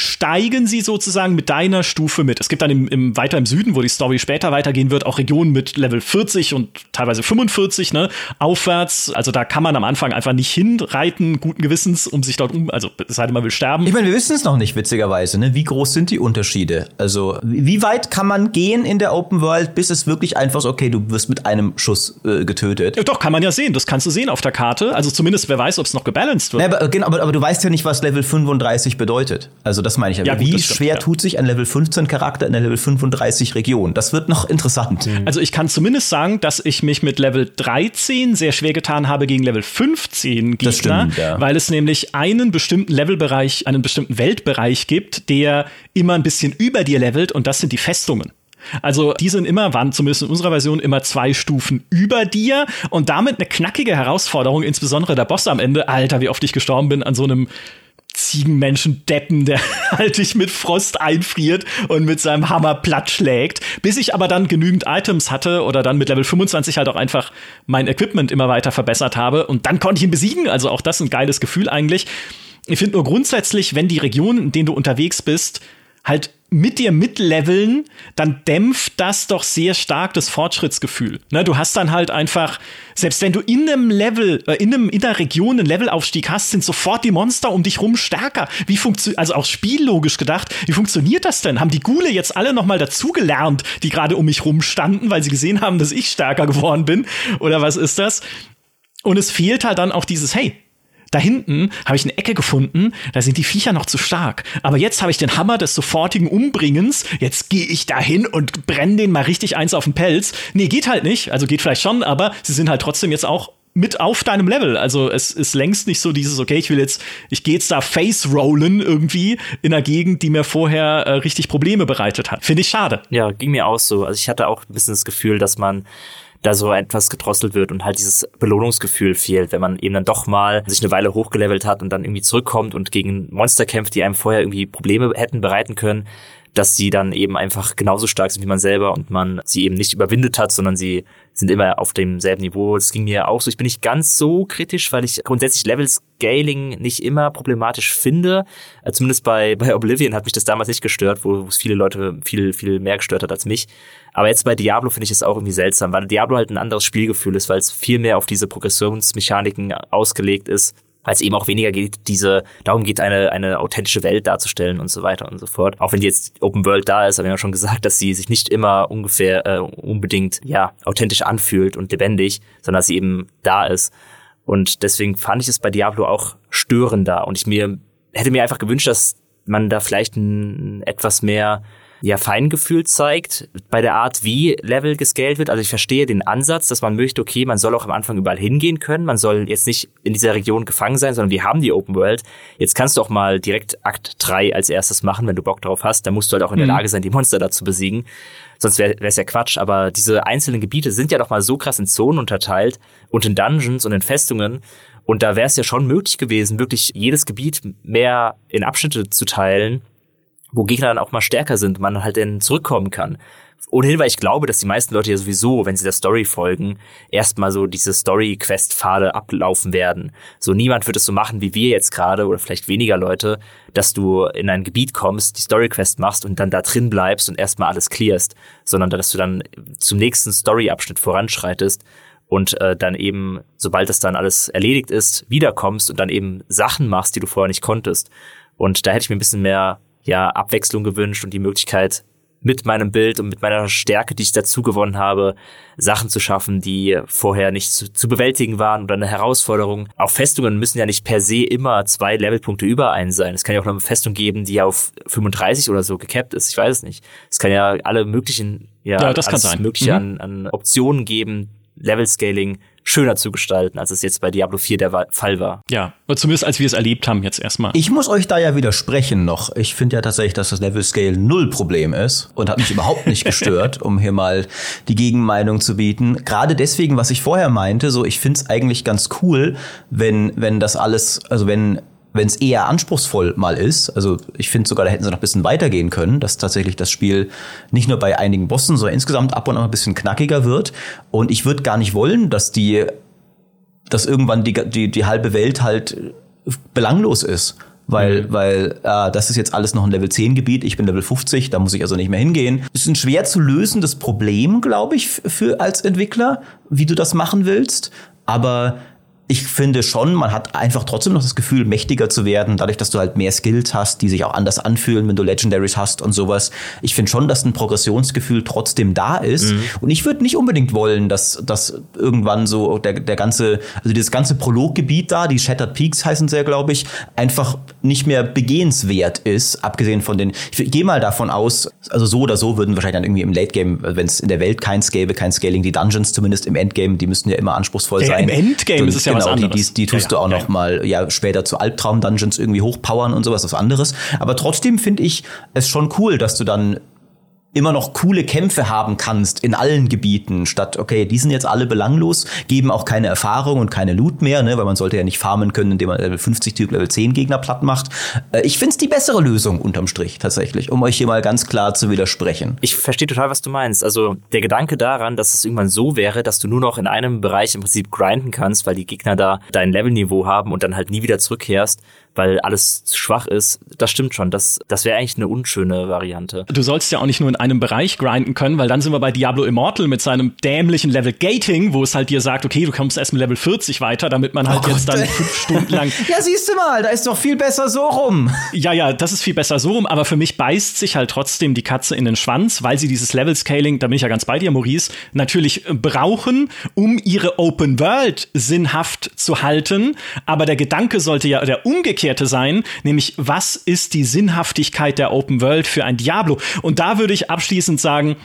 steigen sie sozusagen mit deiner Stufe mit. Es gibt dann im, im, weiter im Süden, wo die Story später weitergehen wird, auch Regionen mit Level 40 und teilweise 45, ne, aufwärts. Also da kann man am Anfang einfach nicht hinreiten, guten Gewissens, um sich dort um, also es sei denn, man will sterben. Ich meine, wir wissen es noch nicht, witzigerweise, ne? Wie groß sind die Unterschiede? Also, wie weit kann man gehen in der Open World, bis es wirklich einfach so, okay, du wirst mit einem Schuss äh, getötet? Ja, doch, kann man ja sehen. Das kannst du sehen auf der Karte. Also zumindest, wer weiß, ob es noch gebalanced wird. Ja, aber, genau, aber, aber du weißt ja nicht, was Level 35 bedeutet. Also, das meine ich ja. ja Wie stimmt, schwer ja. tut sich ein Level 15 Charakter in der Level 35 Region? Das wird noch interessant. Mhm. Also ich kann zumindest sagen, dass ich mich mit Level 13 sehr schwer getan habe gegen Level 15 Gegner, stimmt, ja. weil es nämlich einen bestimmten Levelbereich, einen bestimmten Weltbereich gibt, der immer ein bisschen über dir levelt und das sind die Festungen. Also die sind immer, waren zumindest in unserer Version immer zwei Stufen über dir und damit eine knackige Herausforderung, insbesondere der Boss am Ende. Alter, wie oft ich gestorben bin an so einem Ziegenmenschen Deppen, der halt dich mit Frost einfriert und mit seinem Hammer platt schlägt. Bis ich aber dann genügend Items hatte oder dann mit Level 25 halt auch einfach mein Equipment immer weiter verbessert habe und dann konnte ich ihn besiegen. Also auch das ein geiles Gefühl eigentlich. Ich finde nur grundsätzlich, wenn die Region, in denen du unterwegs bist, halt mit dir mitleveln, dann dämpft das doch sehr stark das Fortschrittsgefühl. Ne, du hast dann halt einfach, selbst wenn du in einem Level, äh, in, einem, in einer Region einen Levelaufstieg hast, sind sofort die Monster um dich rum stärker. Wie funktioniert, also auch spiellogisch gedacht, wie funktioniert das denn? Haben die Gule jetzt alle nochmal dazugelernt, die gerade um mich rum standen, weil sie gesehen haben, dass ich stärker geworden bin? Oder was ist das? Und es fehlt halt dann auch dieses, hey, da hinten habe ich eine Ecke gefunden, da sind die Viecher noch zu stark. Aber jetzt habe ich den Hammer des sofortigen Umbringens. Jetzt gehe ich dahin und brenne den mal richtig eins auf den Pelz. Nee, geht halt nicht. Also geht vielleicht schon, aber sie sind halt trotzdem jetzt auch mit auf deinem Level. Also es ist längst nicht so dieses, okay, ich will jetzt, ich gehe jetzt da face rollen irgendwie in einer Gegend, die mir vorher äh, richtig Probleme bereitet hat. Finde ich schade. Ja, ging mir auch so. Also ich hatte auch ein bisschen das Gefühl, dass man da so etwas gedrosselt wird und halt dieses Belohnungsgefühl fehlt, wenn man eben dann doch mal sich eine Weile hochgelevelt hat und dann irgendwie zurückkommt und gegen Monster kämpft, die einem vorher irgendwie Probleme hätten bereiten können, dass sie dann eben einfach genauso stark sind wie man selber und man sie eben nicht überwindet hat, sondern sie sind immer auf demselben Niveau. Das ging mir auch so. Ich bin nicht ganz so kritisch, weil ich grundsätzlich Level Scaling nicht immer problematisch finde. Äh, zumindest bei, bei Oblivion hat mich das damals nicht gestört, wo es viele Leute viel, viel mehr gestört hat als mich. Aber jetzt bei Diablo finde ich es auch irgendwie seltsam, weil Diablo halt ein anderes Spielgefühl ist, weil es viel mehr auf diese Progressionsmechaniken ausgelegt ist weil es eben auch weniger geht, diese, darum geht, eine, eine authentische Welt darzustellen und so weiter und so fort. Auch wenn jetzt Open World da ist, haben wir ja schon gesagt, dass sie sich nicht immer ungefähr äh, unbedingt ja authentisch anfühlt und lebendig, sondern dass sie eben da ist. Und deswegen fand ich es bei Diablo auch störender. Und ich mir hätte mir einfach gewünscht, dass man da vielleicht ein, etwas mehr ja Feingefühl zeigt bei der Art, wie Level gescaled wird. Also ich verstehe den Ansatz, dass man möchte, okay, man soll auch am Anfang überall hingehen können. Man soll jetzt nicht in dieser Region gefangen sein, sondern wir haben die Open World. Jetzt kannst du auch mal direkt Akt 3 als erstes machen, wenn du Bock drauf hast. Da musst du halt auch in der mhm. Lage sein, die Monster da zu besiegen. Sonst wäre es ja Quatsch. Aber diese einzelnen Gebiete sind ja doch mal so krass in Zonen unterteilt und in Dungeons und in Festungen. Und da wäre es ja schon möglich gewesen, wirklich jedes Gebiet mehr in Abschnitte zu teilen wo Gegner dann auch mal stärker sind, man halt dann zurückkommen kann. Ohnehin, weil ich glaube, dass die meisten Leute ja sowieso, wenn sie der Story folgen, erstmal so diese Story-Quest-Pfade ablaufen werden. So niemand wird es so machen wie wir jetzt gerade oder vielleicht weniger Leute, dass du in ein Gebiet kommst, die Story-Quest machst und dann da drin bleibst und erstmal alles clearst, sondern dass du dann zum nächsten Story-Abschnitt voranschreitest und äh, dann eben, sobald das dann alles erledigt ist, wiederkommst und dann eben Sachen machst, die du vorher nicht konntest. Und da hätte ich mir ein bisschen mehr ja, Abwechslung gewünscht und die Möglichkeit, mit meinem Bild und mit meiner Stärke, die ich dazu gewonnen habe, Sachen zu schaffen, die vorher nicht zu, zu, bewältigen waren oder eine Herausforderung. Auch Festungen müssen ja nicht per se immer zwei Levelpunkte über einen sein. Es kann ja auch noch eine Festung geben, die auf 35 oder so gekappt ist. Ich weiß es nicht. Es kann ja alle möglichen, ja, ja das kann sein. mögliche mhm. an, an Optionen geben, Level Scaling schöner zu gestalten, als es jetzt bei Diablo 4 der Fall war. Ja, zumindest als wir es erlebt haben jetzt erstmal. Ich muss euch da ja widersprechen noch. Ich finde ja tatsächlich, dass das Level Scale null Problem ist und hat mich überhaupt nicht gestört, um hier mal die Gegenmeinung zu bieten. Gerade deswegen, was ich vorher meinte, so ich finde es eigentlich ganz cool, wenn wenn das alles, also wenn wenn es eher anspruchsvoll mal ist, also ich finde sogar, da hätten sie noch ein bisschen weitergehen können, dass tatsächlich das Spiel nicht nur bei einigen Bossen, sondern insgesamt ab und an ein bisschen knackiger wird. Und ich würde gar nicht wollen, dass die, dass irgendwann die, die, die halbe Welt halt belanglos ist. Weil, mhm. weil äh, das ist jetzt alles noch ein Level 10 Gebiet, ich bin Level 50, da muss ich also nicht mehr hingehen. Ist ein schwer zu lösendes Problem, glaube ich, für als Entwickler, wie du das machen willst. Aber ich finde schon, man hat einfach trotzdem noch das Gefühl, mächtiger zu werden, dadurch, dass du halt mehr Skills hast, die sich auch anders anfühlen, wenn du Legendaries hast und sowas. Ich finde schon, dass ein Progressionsgefühl trotzdem da ist. Mhm. Und ich würde nicht unbedingt wollen, dass, dass irgendwann so der, der ganze, also dieses ganze Prologgebiet da, die Shattered Peaks heißen sie ja, glaube ich, einfach nicht mehr begehenswert ist, abgesehen von den, ich gehe mal davon aus, also so oder so würden wahrscheinlich dann irgendwie im Late Game, wenn es in der Welt keins gäbe, kein Scaling, die Dungeons zumindest im Endgame, die müssten ja immer anspruchsvoll ja, sein. Im Endgame ist es ja genau, was anderes. Die, die, die tust ja, du auch ja, noch mal ja später zu Albtraum-Dungeons irgendwie hochpowern und sowas, was anderes. Aber trotzdem finde ich es schon cool, dass du dann immer noch coole Kämpfe haben kannst in allen Gebieten, statt, okay, die sind jetzt alle belanglos, geben auch keine Erfahrung und keine Loot mehr, ne, weil man sollte ja nicht farmen können, indem man Level 50 Typ Level 10 Gegner platt macht. Äh, ich find's die bessere Lösung unterm Strich tatsächlich, um euch hier mal ganz klar zu widersprechen. Ich verstehe total, was du meinst. Also der Gedanke daran, dass es irgendwann so wäre, dass du nur noch in einem Bereich im Prinzip grinden kannst, weil die Gegner da dein Levelniveau haben und dann halt nie wieder zurückkehrst, weil alles zu schwach ist, das stimmt schon. Das, das wäre eigentlich eine unschöne Variante. Du sollst ja auch nicht nur in einem Bereich grinden können, weil dann sind wir bei Diablo Immortal mit seinem dämlichen Level Gating, wo es halt dir sagt, okay, du kommst erst mit Level 40 weiter, damit man halt oh jetzt Gott. dann fünf Stunden lang. ja, siehst du mal, da ist doch viel besser so rum. Ja, ja, das ist viel besser so rum, aber für mich beißt sich halt trotzdem die Katze in den Schwanz, weil sie dieses Level Scaling, da bin ich ja ganz bei dir, Maurice, natürlich brauchen, um ihre Open World sinnhaft zu halten. Aber der Gedanke sollte ja der umgekehrte sein, nämlich was ist die Sinnhaftigkeit der Open World für ein Diablo? Und da würde ich abschließend sagen,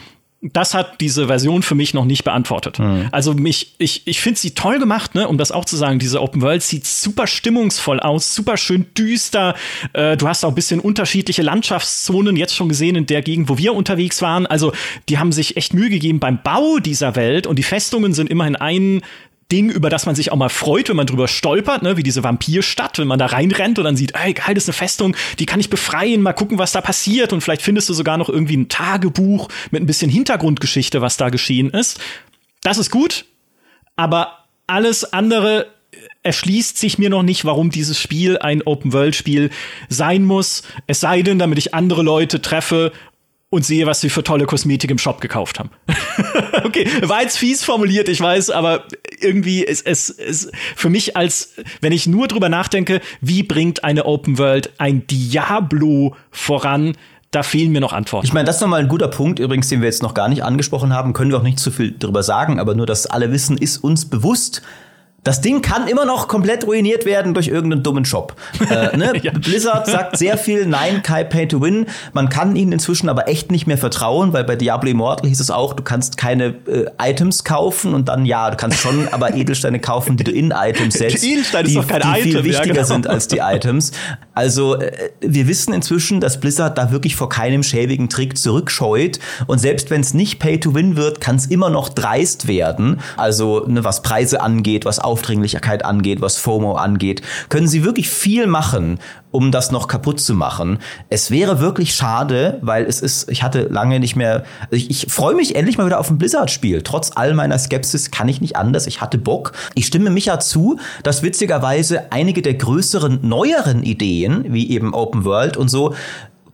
das hat diese Version für mich noch nicht beantwortet. Mhm. Also mich, ich, ich finde sie toll gemacht, ne, um das auch zu sagen. Diese Open World sieht super stimmungsvoll aus, super schön düster. Äh, du hast auch ein bisschen unterschiedliche Landschaftszonen jetzt schon gesehen in der Gegend, wo wir unterwegs waren. Also die haben sich echt Mühe gegeben beim Bau dieser Welt und die Festungen sind immerhin ein Ding, über das man sich auch mal freut, wenn man drüber stolpert, ne, wie diese Vampirstadt, wenn man da reinrennt und dann sieht, ey, geil, das ist eine Festung, die kann ich befreien, mal gucken, was da passiert und vielleicht findest du sogar noch irgendwie ein Tagebuch mit ein bisschen Hintergrundgeschichte, was da geschehen ist. Das ist gut, aber alles andere erschließt sich mir noch nicht, warum dieses Spiel ein Open-World-Spiel sein muss. Es sei denn, damit ich andere Leute treffe und sehe, was sie für tolle Kosmetik im Shop gekauft haben. okay, war jetzt fies formuliert, ich weiß, aber irgendwie ist es für mich als, wenn ich nur drüber nachdenke, wie bringt eine Open World ein Diablo voran, da fehlen mir noch Antworten. Ich meine, das ist nochmal ein guter Punkt, übrigens, den wir jetzt noch gar nicht angesprochen haben, können wir auch nicht zu viel drüber sagen, aber nur, dass alle wissen, ist uns bewusst, das Ding kann immer noch komplett ruiniert werden durch irgendeinen dummen Shop. Äh, ne? ja. Blizzard sagt sehr viel, nein, Kai Pay to Win. Man kann ihnen inzwischen aber echt nicht mehr vertrauen, weil bei Diablo Immortal hieß es auch, du kannst keine äh, Items kaufen und dann, ja, du kannst schon aber Edelsteine kaufen, die du in Items setzt. Die Edelsteine ist doch kein die Item. viel wichtiger ja, genau. sind als die Items. Also, äh, wir wissen inzwischen, dass Blizzard da wirklich vor keinem schäbigen Trick zurückscheut. Und selbst wenn es nicht Pay to Win wird, kann es immer noch dreist werden. Also, ne, was Preise angeht, was Aufdringlichkeit angeht, was FOMO angeht, können sie wirklich viel machen, um das noch kaputt zu machen. Es wäre wirklich schade, weil es ist, ich hatte lange nicht mehr, ich, ich freue mich endlich mal wieder auf ein Blizzard-Spiel. Trotz all meiner Skepsis kann ich nicht anders. Ich hatte Bock. Ich stimme Micha zu, dass witzigerweise einige der größeren, neueren Ideen, wie eben Open World und so,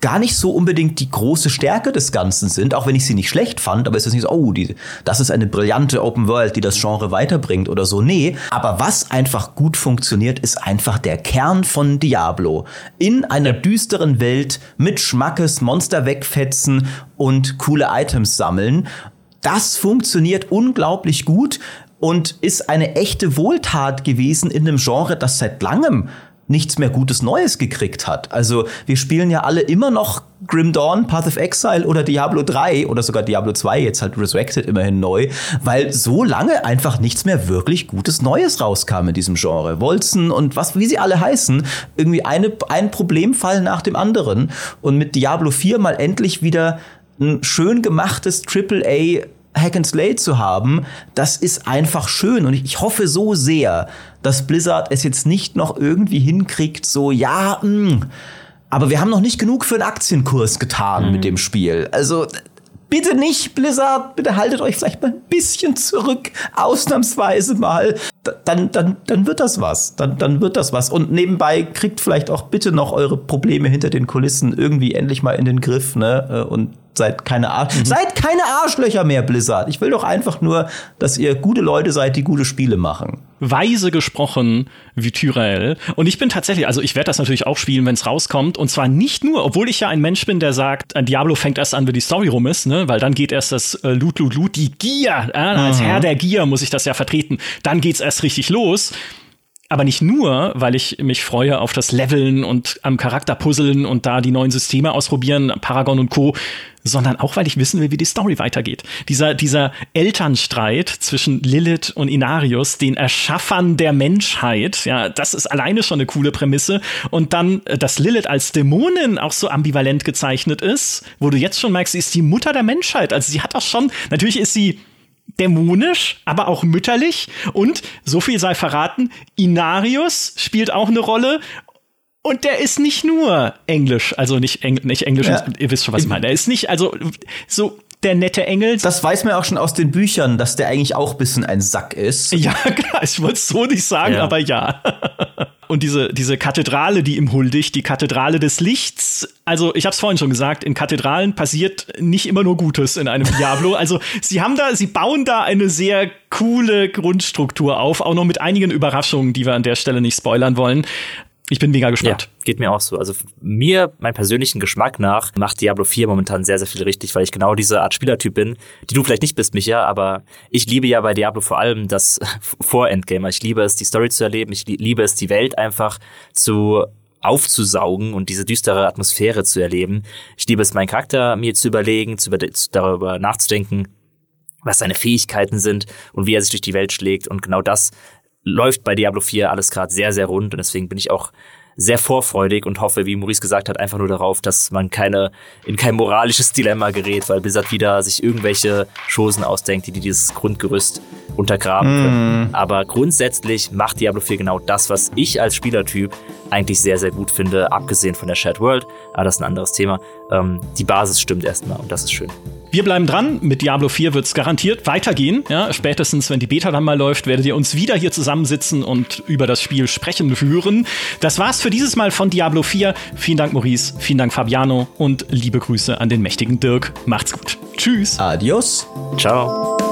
gar nicht so unbedingt die große Stärke des Ganzen sind, auch wenn ich sie nicht schlecht fand, aber es ist nicht so, oh, die, das ist eine brillante Open World, die das Genre weiterbringt oder so. Nee, aber was einfach gut funktioniert, ist einfach der Kern von Diablo. In einer düsteren Welt mit Schmackes, Monster wegfetzen und coole Items sammeln. Das funktioniert unglaublich gut und ist eine echte Wohltat gewesen in einem Genre, das seit langem nichts mehr Gutes Neues gekriegt hat. Also wir spielen ja alle immer noch Grim Dawn, Path of Exile oder Diablo 3 oder sogar Diablo 2, jetzt halt Resurrected immerhin neu, weil so lange einfach nichts mehr wirklich Gutes Neues rauskam in diesem Genre. Wolzen und was, wie sie alle heißen, irgendwie eine, ein Problemfall nach dem anderen und mit Diablo 4 mal endlich wieder ein schön gemachtes AAA Hack and Slay zu haben, das ist einfach schön und ich hoffe so sehr, dass Blizzard es jetzt nicht noch irgendwie hinkriegt, so ja, mh, hm, aber wir haben noch nicht genug für einen Aktienkurs getan mhm. mit dem Spiel. Also bitte nicht, Blizzard, bitte haltet euch vielleicht mal ein bisschen zurück, ausnahmsweise mal. Dann, dann, dann wird das was. Dann, dann wird das was. Und nebenbei kriegt vielleicht auch bitte noch eure Probleme hinter den Kulissen irgendwie endlich mal in den Griff, ne? Und Seid keine Arsch mhm. Seid keine Arschlöcher mehr, Blizzard. Ich will doch einfach nur, dass ihr gute Leute seid, die gute Spiele machen. Weise gesprochen wie Tyrael. Und ich bin tatsächlich, also ich werde das natürlich auch spielen, wenn es rauskommt. Und zwar nicht nur, obwohl ich ja ein Mensch bin, der sagt, ein Diablo fängt erst an, wenn die Story rum ist, ne? Weil dann geht erst das äh, Loot, Loot, Loot, die Gier. Äh? Als mhm. Herr der Gier muss ich das ja vertreten. Dann geht's erst richtig los. Aber nicht nur, weil ich mich freue auf das Leveln und am Charakter puzzeln und da die neuen Systeme ausprobieren, Paragon und Co., sondern auch, weil ich wissen will, wie die Story weitergeht. Dieser, dieser Elternstreit zwischen Lilith und Inarius, den Erschaffern der Menschheit, ja, das ist alleine schon eine coole Prämisse. Und dann, äh, dass Lilith als Dämonin auch so ambivalent gezeichnet ist, wo du jetzt schon merkst, sie ist die Mutter der Menschheit. Also sie hat auch schon, natürlich ist sie dämonisch, aber auch mütterlich. Und so viel sei verraten, Inarius spielt auch eine Rolle. Und der ist nicht nur Englisch, also nicht, Eng nicht Englisch, ja. ihr wisst schon, was ich meine. Er ist nicht, also so der nette Engel. Das weiß man auch schon aus den Büchern, dass der eigentlich auch ein bisschen ein Sack ist. Ja, klar, ich wollte es so nicht sagen, ja. aber ja. Und diese, diese Kathedrale, die ihm huldigt, die Kathedrale des Lichts. Also, ich habe es vorhin schon gesagt, in Kathedralen passiert nicht immer nur Gutes in einem Diablo. Also, sie haben da, sie bauen da eine sehr coole Grundstruktur auf, auch noch mit einigen Überraschungen, die wir an der Stelle nicht spoilern wollen. Ich bin mega gespannt. Ja, geht mir auch so. Also mir, mein persönlichen Geschmack nach, macht Diablo 4 momentan sehr, sehr viel richtig, weil ich genau diese Art Spielertyp bin, die du vielleicht nicht bist, Micha, aber ich liebe ja bei Diablo vor allem das Vor-Endgame. Ich liebe es, die Story zu erleben. Ich liebe es, die Welt einfach zu aufzusaugen und diese düstere Atmosphäre zu erleben. Ich liebe es, meinen Charakter mir zu überlegen, zu über, darüber nachzudenken, was seine Fähigkeiten sind und wie er sich durch die Welt schlägt. Und genau das läuft bei Diablo 4 alles gerade sehr, sehr rund und deswegen bin ich auch sehr vorfreudig und hoffe, wie Maurice gesagt hat, einfach nur darauf, dass man keine, in kein moralisches Dilemma gerät, weil Blizzard wieder sich irgendwelche Chosen ausdenkt, die dieses Grundgerüst untergraben mm. können. Aber grundsätzlich macht Diablo 4 genau das, was ich als Spielertyp eigentlich sehr, sehr gut finde, abgesehen von der Shared World. Aber das ist ein anderes Thema. Ähm, die Basis stimmt erstmal und das ist schön. Wir bleiben dran. Mit Diablo 4 wird es garantiert weitergehen. Ja, spätestens, wenn die Beta dann mal läuft, werdet ihr uns wieder hier zusammensitzen und über das Spiel sprechen hören. Das war's für dieses Mal von Diablo 4. Vielen Dank, Maurice. Vielen Dank, Fabiano. Und liebe Grüße an den mächtigen Dirk. Macht's gut. Tschüss. Adios. Ciao.